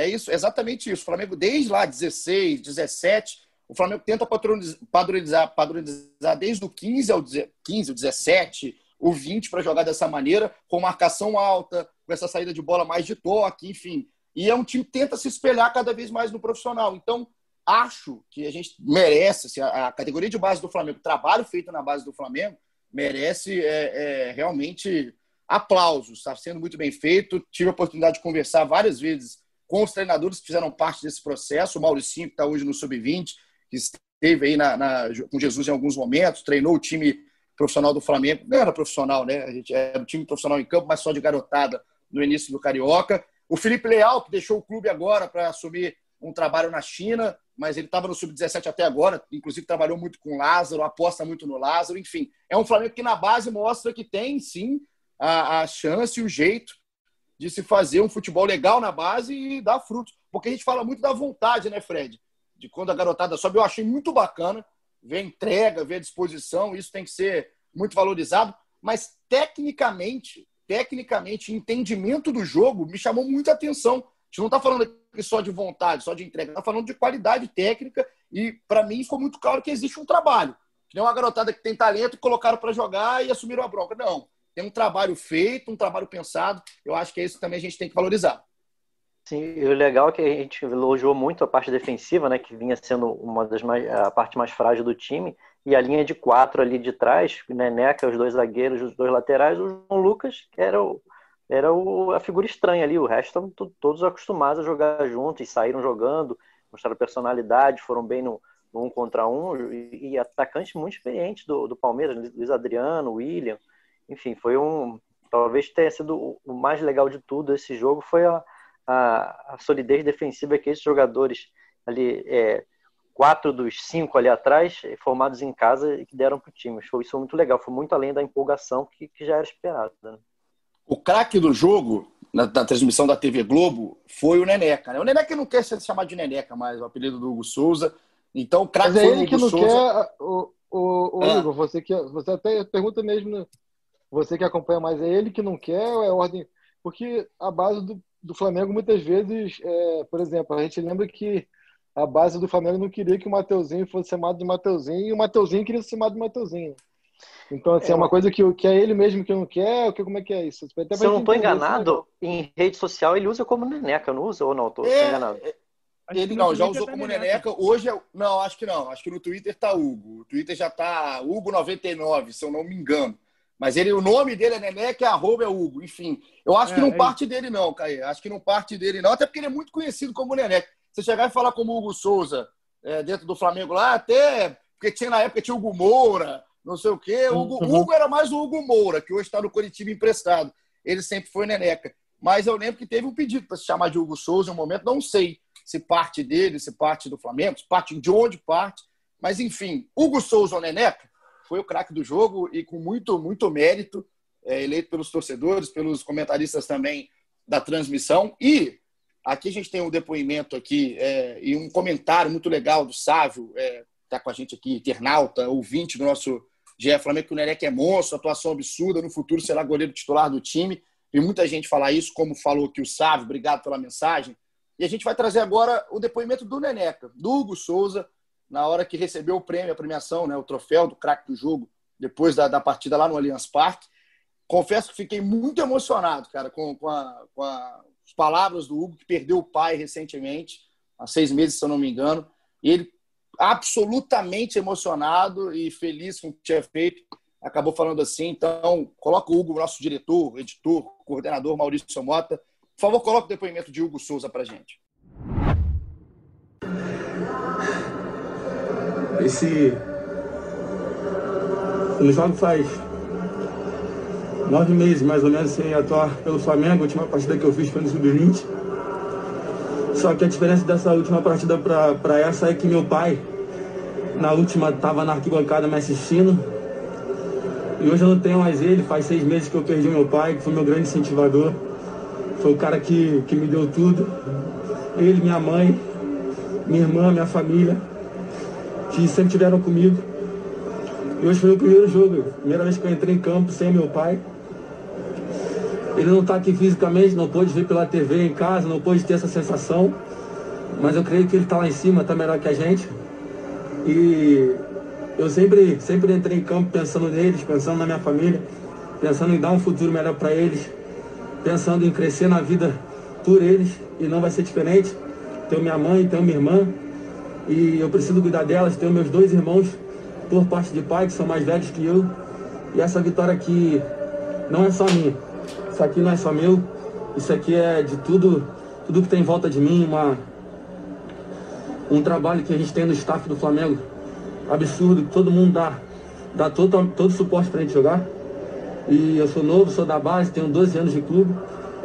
É isso, exatamente isso. O Flamengo desde lá, 16, 17 o Flamengo tenta padronizar, padronizar desde o 15 ao 15, o 17, o 20 para jogar dessa maneira, com marcação alta, com essa saída de bola mais de toque, enfim. E é um time que tenta se espelhar cada vez mais no profissional. Então, acho que a gente merece, assim, a, categoria de base do Flamengo, o trabalho feito na base do Flamengo, merece é, é, realmente aplausos. Está sendo muito bem feito. Tive a oportunidade de conversar várias vezes com os treinadores que fizeram parte desse processo. O Mauricinho, que está hoje no Sub-20, que esteve aí na, na, com Jesus em alguns momentos, treinou o time profissional do Flamengo. Não era profissional, né? A gente era um time profissional em campo, mas só de garotada no início do Carioca. O Felipe Leal, que deixou o clube agora para assumir um trabalho na China, mas ele estava no Sub-17 até agora, inclusive trabalhou muito com Lázaro, aposta muito no Lázaro, enfim. É um Flamengo que na base mostra que tem, sim, a, a chance e o jeito de se fazer um futebol legal na base e dar frutos. Porque a gente fala muito da vontade, né, Fred? de quando a garotada sobe, eu achei muito bacana ver a entrega, ver a disposição, isso tem que ser muito valorizado, mas tecnicamente, tecnicamente, entendimento do jogo me chamou muita atenção. A gente não está falando aqui só de vontade, só de entrega, está falando de qualidade técnica e para mim ficou muito claro que existe um trabalho. Não é uma garotada que tem talento e colocaram para jogar e assumiram a bronca. Não. Tem um trabalho feito, um trabalho pensado. Eu acho que é isso que também a gente tem que valorizar. Sim, e o legal é que a gente elogiou muito a parte defensiva, né, que vinha sendo uma das mais, a parte mais frágil do time, e a linha de quatro ali de trás, Neneca, os dois zagueiros, os dois laterais, o João Lucas, que era, o, era o, a figura estranha ali, o resto estavam todos acostumados a jogar juntos e saíram jogando, mostraram personalidade, foram bem no, no um contra um, e, e atacantes muito experientes do, do Palmeiras, Luiz Adriano, William, enfim, foi um, talvez tenha sido o mais legal de tudo esse jogo, foi a a, a solidez defensiva que esses jogadores ali, é, quatro dos cinco ali atrás, é, formados em casa e que deram para o time. Isso foi muito legal, foi muito além da empolgação que, que já era esperada. Né? O craque do jogo, na, na, transmissão da TV Globo, foi o Neneca. Né? O Neneca não quer ser chamado de Neneca mais, o apelido do Hugo Souza. Então, o craque foi é ele que não Souza. quer. O, o, o é. Igor, você, que, você até pergunta mesmo, você que acompanha mais, é ele que não quer ou é ordem? Porque a base do, do Flamengo, muitas vezes, é, por exemplo, a gente lembra que a base do Flamengo não queria que o Mateuzinho fosse chamado de Mateuzinho e o Mateuzinho queria ser chamado de Mateuzinho. Então, assim, é, é uma coisa que, que é ele mesmo que não quer, que, como é que é isso? Até Se eu não estou enganado, em rede social ele usa como neneca, não usa ou não? Estou é, enganado. É, ele não, já usou tá como neneca. Hoje, é, não, acho que não. Acho que no Twitter tá Hugo. O Twitter já tá Hugo99, se eu não me engano. Mas ele, o nome dele é Neneca, arroba é Hugo. Enfim, eu acho é, que não é parte dele, não, Caio. Acho que não parte dele, não. Até porque ele é muito conhecido como Neneca. Você chegar e falar como Hugo Souza é, dentro do Flamengo lá, até. Porque tinha na época tinha Hugo Moura, não sei o quê. Hugo, uhum. Hugo era mais o Hugo Moura, que hoje está no Curitiba emprestado. Ele sempre foi Neneca. Mas eu lembro que teve um pedido para se chamar de Hugo Souza em um momento. Não sei se parte dele, se parte do Flamengo, se parte de onde parte. Mas, enfim, Hugo Souza ou Neneca foi o craque do jogo e com muito, muito mérito, é, eleito pelos torcedores, pelos comentaristas também da transmissão. E aqui a gente tem um depoimento aqui é, e um comentário muito legal do Sávio, está é, tá com a gente aqui, internauta, ouvinte do nosso GE Flamengo, que o Nereque é monstro, atuação absurda, no futuro será goleiro titular do time. E muita gente falar isso, como falou aqui o Sávio, obrigado pela mensagem. E a gente vai trazer agora o depoimento do Neneca, do Hugo Souza, na hora que recebeu o prêmio, a premiação, né, o troféu do craque do jogo, depois da, da partida lá no Allianz Parque. Confesso que fiquei muito emocionado, cara, com, com, a, com a, as palavras do Hugo, que perdeu o pai recentemente, há seis meses, se eu não me engano. E ele, absolutamente emocionado e feliz com o que tinha feito, acabou falando assim. Então, coloca o Hugo, nosso diretor, editor, coordenador Maurício Mota. Por favor, coloque o depoimento de Hugo Souza para gente. Esse. Eu jogo faz nove meses mais ou menos sem atuar pelo Flamengo. A última partida que eu fiz foi no Sub-20. Só que a diferença dessa última partida para essa é que meu pai, na última estava na arquibancada me assistindo. E hoje eu não tenho mais ele, faz seis meses que eu perdi meu pai, que foi meu grande incentivador. Foi o cara que, que me deu tudo. Ele, minha mãe, minha irmã, minha família, que sempre tiveram comigo. E hoje foi o primeiro jogo, primeira vez que eu entrei em campo sem meu pai. Ele não está aqui fisicamente, não pôde ver pela TV em casa, não pôde ter essa sensação. Mas eu creio que ele está lá em cima, está melhor que a gente. E eu sempre, sempre entrei em campo pensando neles, pensando na minha família, pensando em dar um futuro melhor para eles, pensando em crescer na vida por eles. E não vai ser diferente. Tenho minha mãe, tenho minha irmã. E eu preciso cuidar delas. Tenho meus dois irmãos por parte de pai, que são mais velhos que eu. E essa vitória aqui não é só minha. Isso aqui não é só meu. Isso aqui é de tudo, tudo que tem em volta de mim, uma, um trabalho que a gente tem no staff do Flamengo absurdo, que todo mundo dá, dá todo, todo suporte pra gente jogar. E eu sou novo, sou da base, tenho 12 anos de clube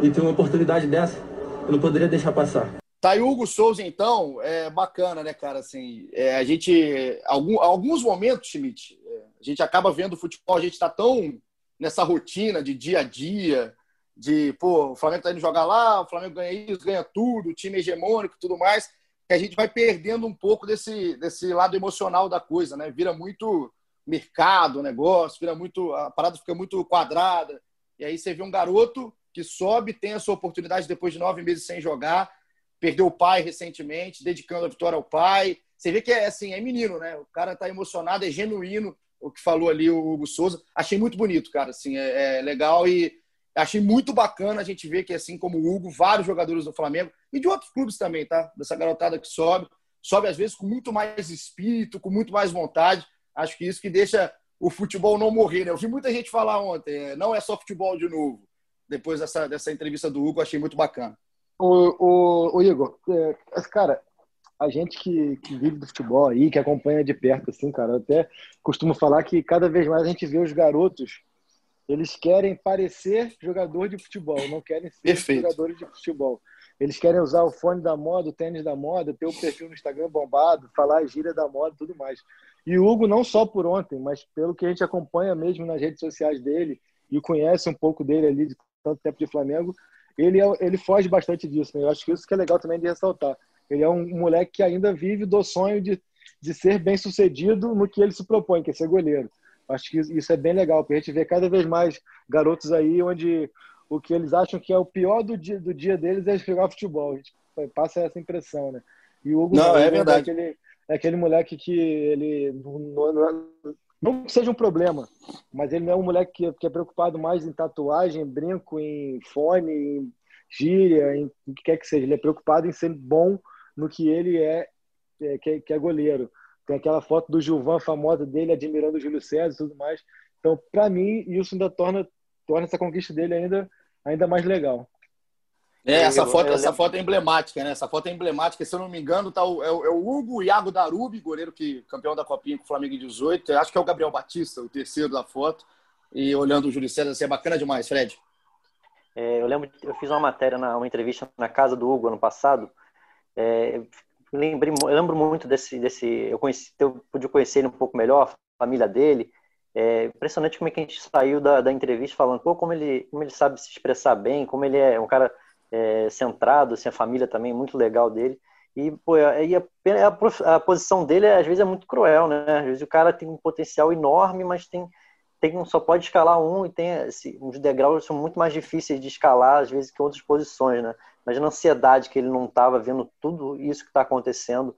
e tenho uma oportunidade dessa, eu não poderia deixar passar. Tá aí o Hugo Souza, então, é bacana, né, cara? Assim, é, a gente, algum, alguns momentos, Schmidt, é, a gente acaba vendo o futebol, a gente tá tão nessa rotina de dia a dia, de, pô, o Flamengo tá indo jogar lá, o Flamengo ganha isso, ganha tudo, time hegemônico e tudo mais, que a gente vai perdendo um pouco desse, desse lado emocional da coisa, né? Vira muito mercado negócio, vira muito, a parada fica muito quadrada, e aí você vê um garoto que sobe, tem a sua oportunidade depois de nove meses sem jogar, perdeu o pai recentemente, dedicando a vitória ao pai. Você vê que é assim, é menino, né? O cara tá emocionado, é genuíno o que falou ali o Hugo Souza. Achei muito bonito, cara. Assim, é, é legal e achei muito bacana a gente ver que, assim como o Hugo, vários jogadores do Flamengo e de outros clubes também, tá? Dessa garotada que sobe, sobe às vezes com muito mais espírito, com muito mais vontade. Acho que isso que deixa o futebol não morrer, né? Eu vi muita gente falar ontem, é, não é só futebol de novo. Depois dessa, dessa entrevista do Hugo, achei muito bacana. O, o, o Igor, é, cara, a gente que, que, vive do futebol aí, que acompanha de perto, assim, cara, eu até costumo falar que cada vez mais a gente vê os garotos, eles querem parecer jogador de futebol, não querem ser Perfeito. jogadores de futebol. Eles querem usar o fone da moda, o tênis da moda, ter o perfil no Instagram bombado, falar a gíria da moda e tudo mais. E o Hugo, não só por ontem, mas pelo que a gente acompanha mesmo nas redes sociais dele e conhece um pouco dele ali de tanto tempo de Flamengo, ele, é, ele foge bastante disso. Né? Eu acho que isso que é legal também de ressaltar. Ele é um moleque que ainda vive do sonho de, de ser bem sucedido no que ele se propõe, que é ser goleiro. Acho que isso é bem legal, porque a gente vê cada vez mais garotos aí onde o que eles acham que é o pior do dia, do dia deles é jogar futebol. A gente passa essa impressão, né? E o Hugo não, é, verdade. É aquele, é aquele moleque que ele não, não seja um problema, mas ele não é um moleque que, que é preocupado mais em tatuagem, brinco, em fone, em gíria, em o que quer que seja. Ele é preocupado em ser bom no que ele é, é que, é, que é goleiro. Tem aquela foto do Gilvan famosa dele admirando o Júlio César e tudo mais. Então, para mim, isso ainda torna, torna essa conquista dele ainda, ainda mais legal. É, essa foto, essa foto é emblemática, né? Essa foto é emblemática. Se eu não me engano, tá o, é, o, é o Hugo Iago Darubi, goleiro que campeão da Copinha com o Flamengo em 18. Eu acho que é o Gabriel Batista, o terceiro da foto. E olhando o Júlio César, assim, é bacana demais, Fred. É, eu lembro, eu fiz uma matéria, na, uma entrevista na casa do Hugo ano passado. É, lembrei, eu lembro muito desse, desse eu conheci, eu pude conhecer ele um pouco melhor, a família dele. É impressionante como é que a gente saiu da, da entrevista falando, pô, como ele, como ele sabe se expressar bem, como ele é um cara é, centrado, assim, a família também muito legal dele. E, pô, e a, a, a, posição dele, às vezes, é muito cruel, né? Às vezes o cara tem um potencial enorme, mas tem, tem só pode escalar um e tem assim, os degraus são muito mais difíceis de escalar, às vezes, que outras posições, né? Mas na ansiedade que ele não estava vendo tudo isso que está acontecendo,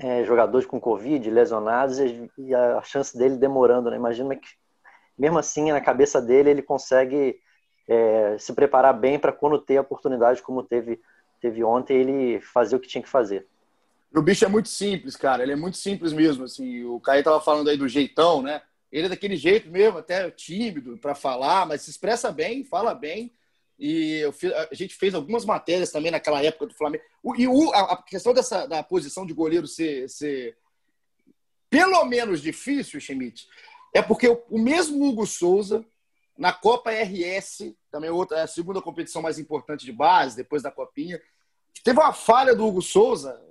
é, jogadores com Covid, lesionados, e a chance dele demorando, né? Imagina que, mesmo assim, na cabeça dele, ele consegue é, se preparar bem para quando ter a oportunidade, como teve, teve ontem, ele fazer o que tinha que fazer. O bicho é muito simples, cara. Ele é muito simples mesmo. Assim, o Caio tava falando aí do jeitão, né? Ele é daquele jeito mesmo, até tímido para falar, mas se expressa bem, fala bem. E fiz, a gente fez algumas matérias também naquela época do Flamengo. e o, a, a, questão dessa da posição de goleiro ser, ser pelo menos difícil, Schmidt, é porque o, o mesmo Hugo Souza na Copa RS, também outra, é a segunda competição mais importante de base, depois da Copinha, teve uma falha do Hugo Souza,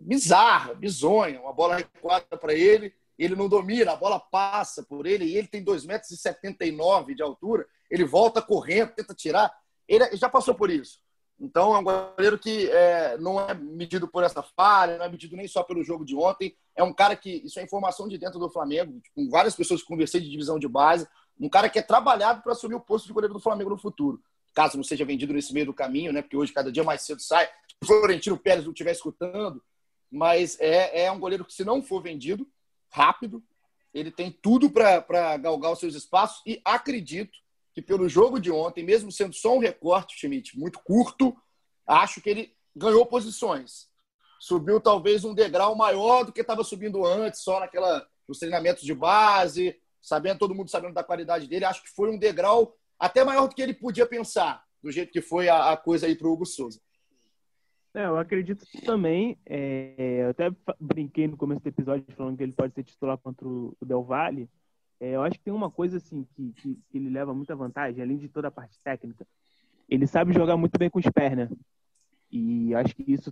bizarra, bizonha, uma bola recuada para ele, ele não domina, a bola passa por ele e ele tem 2,79 metros de altura, ele volta correndo, tenta tirar, ele já passou por isso. Então é um goleiro que é, não é medido por essa falha, não é medido nem só pelo jogo de ontem. É um cara que, isso é informação de dentro do Flamengo, com várias pessoas que conversei de divisão de base, um cara que é trabalhado para assumir o posto de goleiro do Flamengo no futuro. Caso não seja vendido nesse meio do caminho, né? Porque hoje, cada dia mais cedo sai. Se o Florentino Pérez não estiver escutando, mas é, é um goleiro que, se não for vendido rápido, ele tem tudo para galgar os seus espaços e acredito que pelo jogo de ontem, mesmo sendo só um recorte, Schmidt, muito curto, acho que ele ganhou posições. Subiu talvez um degrau maior do que estava subindo antes, só naquela nos treinamentos de base, sabendo todo mundo sabendo da qualidade dele. Acho que foi um degrau até maior do que ele podia pensar, do jeito que foi a, a coisa aí para o Hugo Souza. É, eu acredito também. É, eu até brinquei no começo do episódio falando que ele pode ser titular contra o Del Valle. É, eu acho que tem uma coisa assim que, que, que, ele leva muita vantagem, além de toda a parte técnica. Ele sabe jogar muito bem com os né? E acho que isso,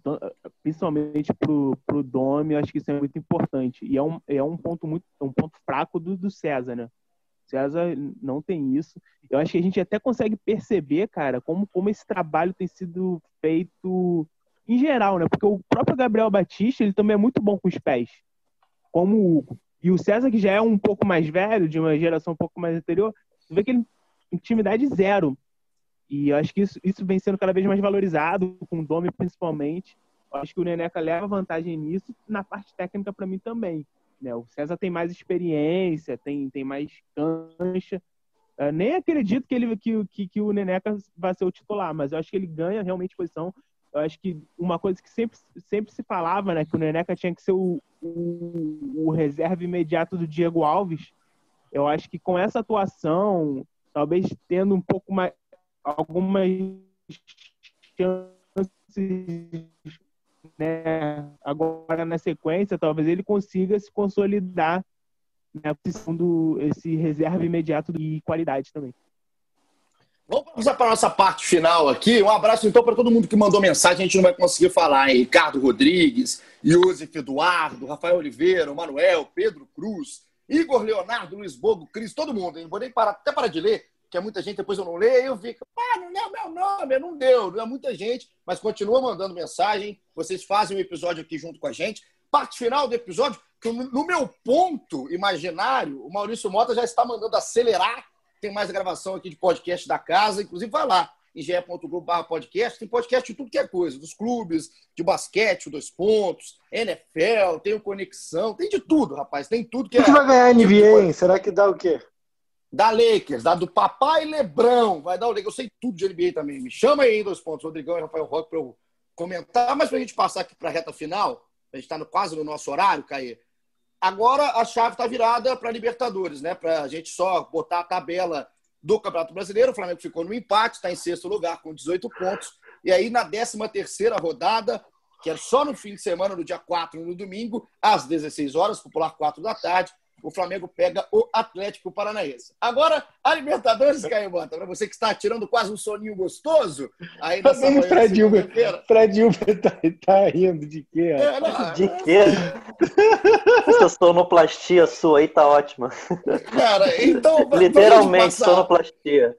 principalmente pro, pro Domi, acho que isso é muito importante. E é um, é um ponto muito, é um ponto fraco do, do César, né? César não tem isso. Eu acho que a gente até consegue perceber, cara, como, como esse trabalho tem sido feito em geral, né? Porque o próprio Gabriel Batista, ele também é muito bom com os pés, como o Hugo. E o César, que já é um pouco mais velho, de uma geração um pouco mais anterior, você vê que ele intimidade zero. E acho que isso, isso vem sendo cada vez mais valorizado, com o Domi principalmente. Acho que o Neneca leva vantagem nisso, na parte técnica para mim também. Né? O César tem mais experiência, tem, tem mais cancha. Eu nem acredito que, ele, que, que, que o Neneca vai ser o titular, mas eu acho que ele ganha realmente posição eu acho que uma coisa que sempre, sempre se falava, né, que o Neneca tinha que ser o, o, o reserva imediato do Diego Alves. Eu acho que com essa atuação, talvez tendo um pouco mais algumas chances né, agora na sequência, talvez ele consiga se consolidar na né, posição do esse reserva imediato de qualidade também. Vamos passar para a nossa parte final aqui. Um abraço então para todo mundo que mandou mensagem. A gente não vai conseguir falar, hein? Ricardo Rodrigues, Iosef Eduardo, Rafael Oliveira, Manuel, Pedro Cruz, Igor Leonardo, Luiz Bogo, Cris, todo mundo, hein? Vou nem parar, até parar de ler, que é muita gente, depois eu não leio, eu fico, ah, não é o meu nome, não deu, não é muita gente, mas continua mandando mensagem. Vocês fazem um episódio aqui junto com a gente. Parte final do episódio, que no meu ponto imaginário, o Maurício Mota já está mandando acelerar tem mais gravação aqui de podcast da casa. Inclusive, vai lá em podcast. Tem podcast de tudo que é coisa. Dos clubes, de basquete, o Dois Pontos, NFL, tem o Conexão. Tem de tudo, rapaz. Tem tudo que é... que vai ganhar a NBA, hein? Será que dá o quê? Da Lakers, da do Papai Lebrão. Vai dar o Lakers. Eu sei tudo de NBA também. Me chama aí Dois Pontos, Rodrigão e Rafael Roque, para eu comentar. Mas para a gente passar aqui para a reta final, a gente está quase no nosso horário, Caê. Agora a chave está virada para Libertadores, né? Para a gente só botar a tabela do Campeonato Brasileiro. O Flamengo ficou no empate, está em sexto lugar com 18 pontos. E aí, na 13 terceira rodada, que é só no fim de semana, no dia 4, no domingo, às 16 horas, popular 4 da tarde, o Flamengo pega o Atlético Paranaense. Agora, a Libertadores, Caimota, para você que está tirando quase um soninho gostoso aí nessa manhã Fred Uber, Fred Uber tá, tá rindo de quê? É, não, de quê? Essa sonoplastia sua aí tá ótima. Cara, então... Literalmente passar, sonoplastia.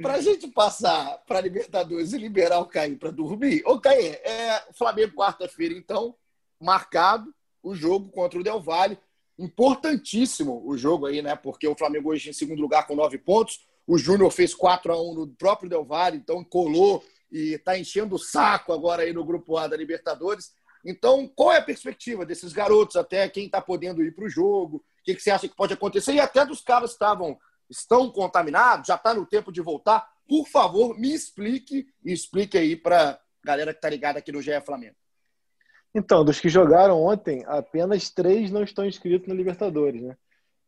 Para a gente passar para a Libertadores e liberar o Caio para dormir, ô Caio, é Flamengo quarta-feira, então, marcado o jogo contra o Del Valle importantíssimo o jogo aí, né? Porque o Flamengo hoje em segundo lugar com nove pontos. O Júnior fez 4 a 1 no próprio Del Valle, então colou e está enchendo o saco agora aí no grupo A da Libertadores. Então, qual é a perspectiva desses garotos, até quem está podendo ir para o jogo? O que, que, você acha que pode acontecer? E até dos caras que estavam, estão contaminados, já está no tempo de voltar. Por favor, me explique e explique aí para galera que está ligada aqui no GE Flamengo. Então, dos que jogaram ontem, apenas três não estão inscritos na Libertadores, né?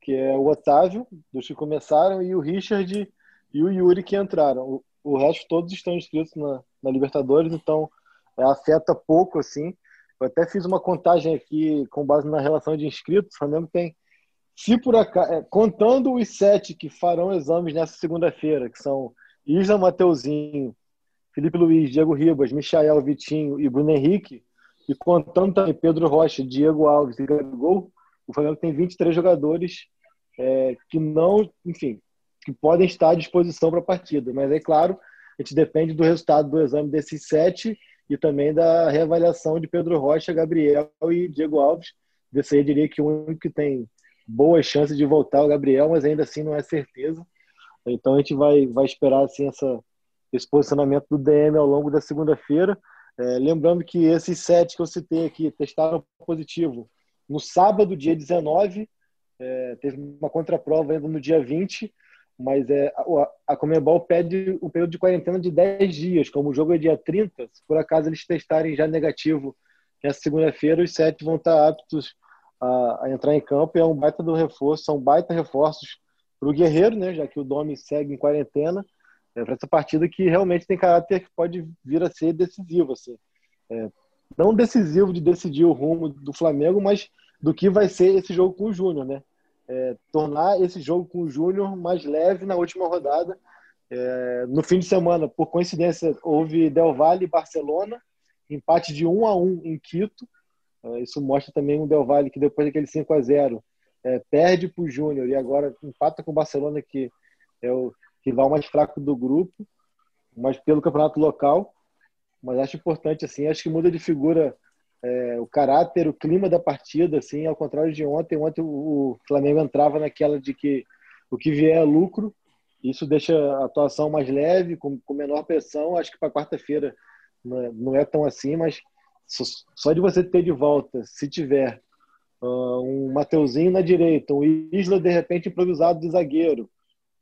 Que é o Otávio, dos que começaram, e o Richard e o Yuri que entraram. O, o resto todos estão inscritos na, na Libertadores, então é, afeta pouco, assim. Eu até fiz uma contagem aqui com base na relação de inscritos. O Flamengo tem, se por acaso, é, contando os sete que farão exames nessa segunda-feira, que são Isla Mateuzinho, Felipe Luiz, Diego Ribas, Michael Vitinho e Bruno Henrique, E contando também Pedro Rocha, Diego Alves e Gabigol, o Flamengo tem 23 jogadores é, que não, enfim, que podem estar à disposição para a partida. Mas é claro, a gente depende do resultado do exame desses sete e também da reavaliação de Pedro Rocha, Gabriel e Diego Alves. Desse aí, eu diria que o único que tem boas chances de voltar é o Gabriel, mas ainda assim não é certeza. Então a gente vai, vai esperar assim, essa, esse posicionamento do DM ao longo da segunda-feira. É, lembrando que esses sete que eu citei aqui testaram positivo. No sábado, dia 19, é, teve uma contraprova ainda no dia 20, mas é, a, a Comebol pede um período de quarentena de 10 dias, como o jogo é dia 30, se por acaso eles testarem já negativo nessa segunda-feira, os sete vão estar aptos a, a, entrar em campo. E é um baita do reforço, são baita reforços para o Guerreiro, né, já que o Domi segue em quarentena, é, para essa partida que realmente tem caráter que pode vir a ser decisivo. Assim. É, não decisivo de decidir o rumo do Flamengo, mas do que vai ser esse jogo com o Júnior, né? É, tornar esse jogo com o Júnior mais leve na última rodada. É, no fim de semana, por coincidência, houve Del Valle e Barcelona, empate de 1 a 1 em Quito. É, isso mostra também um Del Valle que depois daquele 5 a 0 é, perde para o Júnior e agora empata com o Barcelona, que é o rival mais fraco do grupo, mas pelo campeonato local. Mas acho importante, assim, acho que muda de figura é, o caráter, o clima da partida, assim, ao contrário de ontem. Ontem o Flamengo entrava naquela de que o que vier é lucro. Isso deixa a atuação mais leve, com, com menor pressão. Acho que para quarta-feira não, é, não, é, tão assim, mas só de você ter de volta, se tiver uh, um Mateuzinho na direita, um Isla de repente improvisado de zagueiro,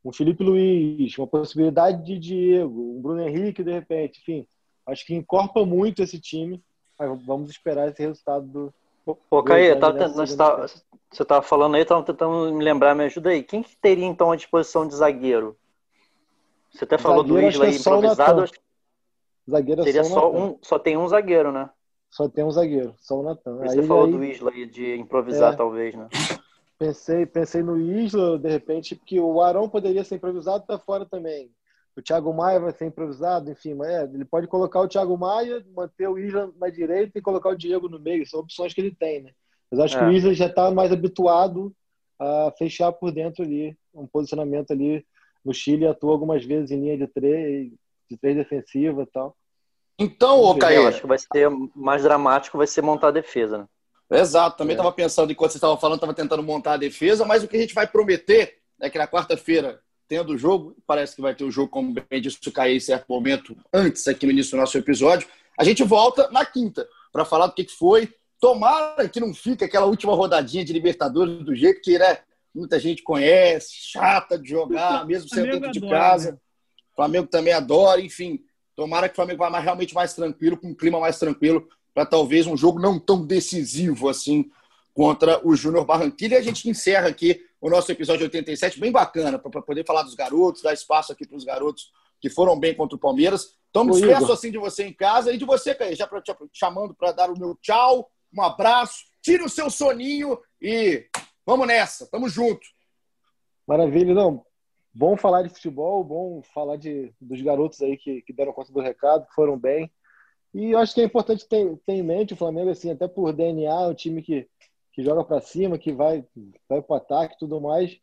um Felipe Luiz, uma possibilidade de Diego, um Bruno Henrique de repente, enfim, acho que encorpa muito esse time. Mas vamos esperar esse resultado do. Pô, Caê, tá, você estava falando aí, estava tentando me lembrar, me ajuda aí. Quem que teria então a disposição de zagueiro? Você até falou zagueiro, do Isla aí é improvisado. Zagueiro é Seria só, um, só tem um zagueiro, né? Só tem um zagueiro, só o Natan. Você falou aí... do Isla aí de improvisar, é, talvez, né? Pensei, pensei no Isla, de repente, porque o Arão poderia ser improvisado, tá fora também. O Thiago Maia vai ser improvisado, enfim, mas é, ele pode colocar o Thiago Maia, manter o Isla na direita e colocar o Diego no meio. São opções que ele tem, né? Mas acho é. que o é. Isla já está mais habituado a fechar por dentro ali, um posicionamento ali no Chile, atua algumas vezes em linha de três, de três defensiva e tal. Então, ô Caio. acho que vai ser mais dramático, vai ser montar a defesa, né? Exato, também estava é. pensando, enquanto você estava falando, estava tentando montar a defesa, mas o que a gente vai prometer é que na quarta-feira, tendo o jogo, parece que vai ter o jogo, como bem disse o Caio, em certo momento, antes aqui no início do nosso episódio, a gente volta na quinta para falar do que foi. Tomara que não fique aquela última rodadinha de Libertadores do jeito que né, muita gente conhece, chata de jogar, mesmo sendo dentro de casa. Né? O Flamengo também adora, enfim. Tomara que o Flamengo vá mais, realmente mais tranquilo, com um clima mais tranquilo, para talvez um jogo não tão decisivo assim contra o Júnior Barranquilla. E a gente encerra aqui o nosso episódio 87, bem bacana, para poder falar dos garotos, dar espaço aqui para os garotos que foram bem contra o Palmeiras. Então, me despeço assim de você em casa e de você, Caí, já pra, chamando para dar o meu tchau, um abraço, tire o seu soninho e vamos nessa, tamo junto. Maravilha, não. Bom falar de futebol, bom falar de, dos garotos aí que, que deram conta do recado, que foram bem. E eu acho que é importante ter, ter em mente o Flamengo, assim, até por DNA, um time que, que joga para cima, que vai, vai para o ataque e tudo mais.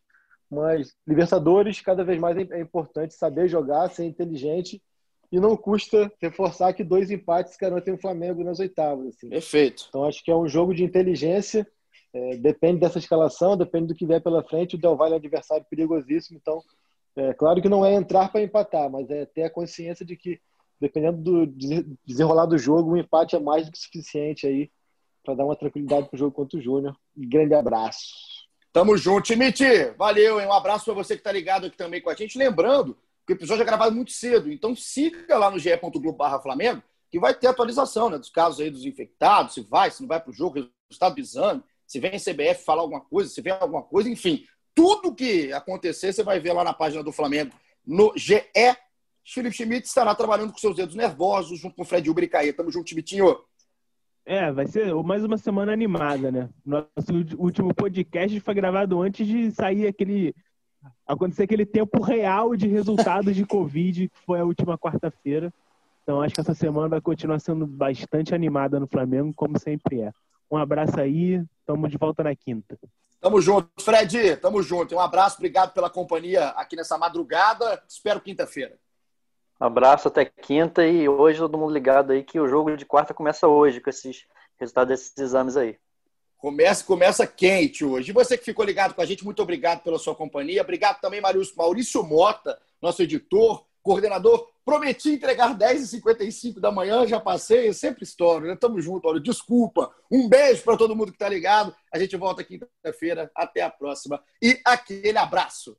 Mas Libertadores, cada vez mais é, é importante saber jogar, ser inteligente e não custa reforçar que dois empates garantem o Flamengo nas oitavas. Assim. Perfeito. Então acho que é um jogo de inteligência. É, depende dessa escalação, depende do que vier pela frente. O Del Valle é um adversário perigosíssimo, então é claro que não é entrar para empatar, mas é ter a consciência de que, dependendo do desenrolar do jogo, o empate é mais do que suficiente aí para dar uma tranquilidade para o jogo contra o Júnior. Grande abraço. Tamo junto, Timite. Valeu, hein? Um abraço para você que está ligado aqui também com a gente. Lembrando que o episódio é gravado muito cedo, então siga lá no ge.globo Flamengo, que vai ter atualização né, dos casos aí dos infectados, se vai, se não vai para o jogo, resultado do exame, se vem CBF falar alguma coisa, se vem alguma coisa, enfim tudo que acontecer, você vai ver lá na página do Flamengo, no GE. Felipe Schmidt estará trabalhando com seus dedos nervosos, junto com o Fred Uber e Caê. Tamo junto, Schmidtinho. É, vai ser mais uma semana animada, né? Nosso último podcast foi gravado antes de sair aquele. acontecer aquele tempo real de resultados de Covid, que foi a última quarta-feira. Então acho que essa semana vai continuar sendo bastante animada no Flamengo, como sempre é. Um abraço aí, tamo de volta na quinta. Tamo junto. Fred, tamo junto. Um abraço, obrigado pela companhia aqui nessa madrugada. Espero quinta-feira. Abraço até quinta e hoje todo mundo ligado aí que o jogo de quarta começa hoje com esses resultados desses exames aí. Começa, começa quente hoje. E você que ficou ligado com a gente, muito obrigado pela sua companhia. Obrigado também, Maurício, Maurício Mota, nosso editor, coordenador. Prometi entregar 10h55 da manhã, já passei, eu sempre estouro, né? Tamo junto, olha, desculpa. Um beijo para todo mundo que tá ligado. A gente volta quinta-feira. Até a próxima. E aquele abraço.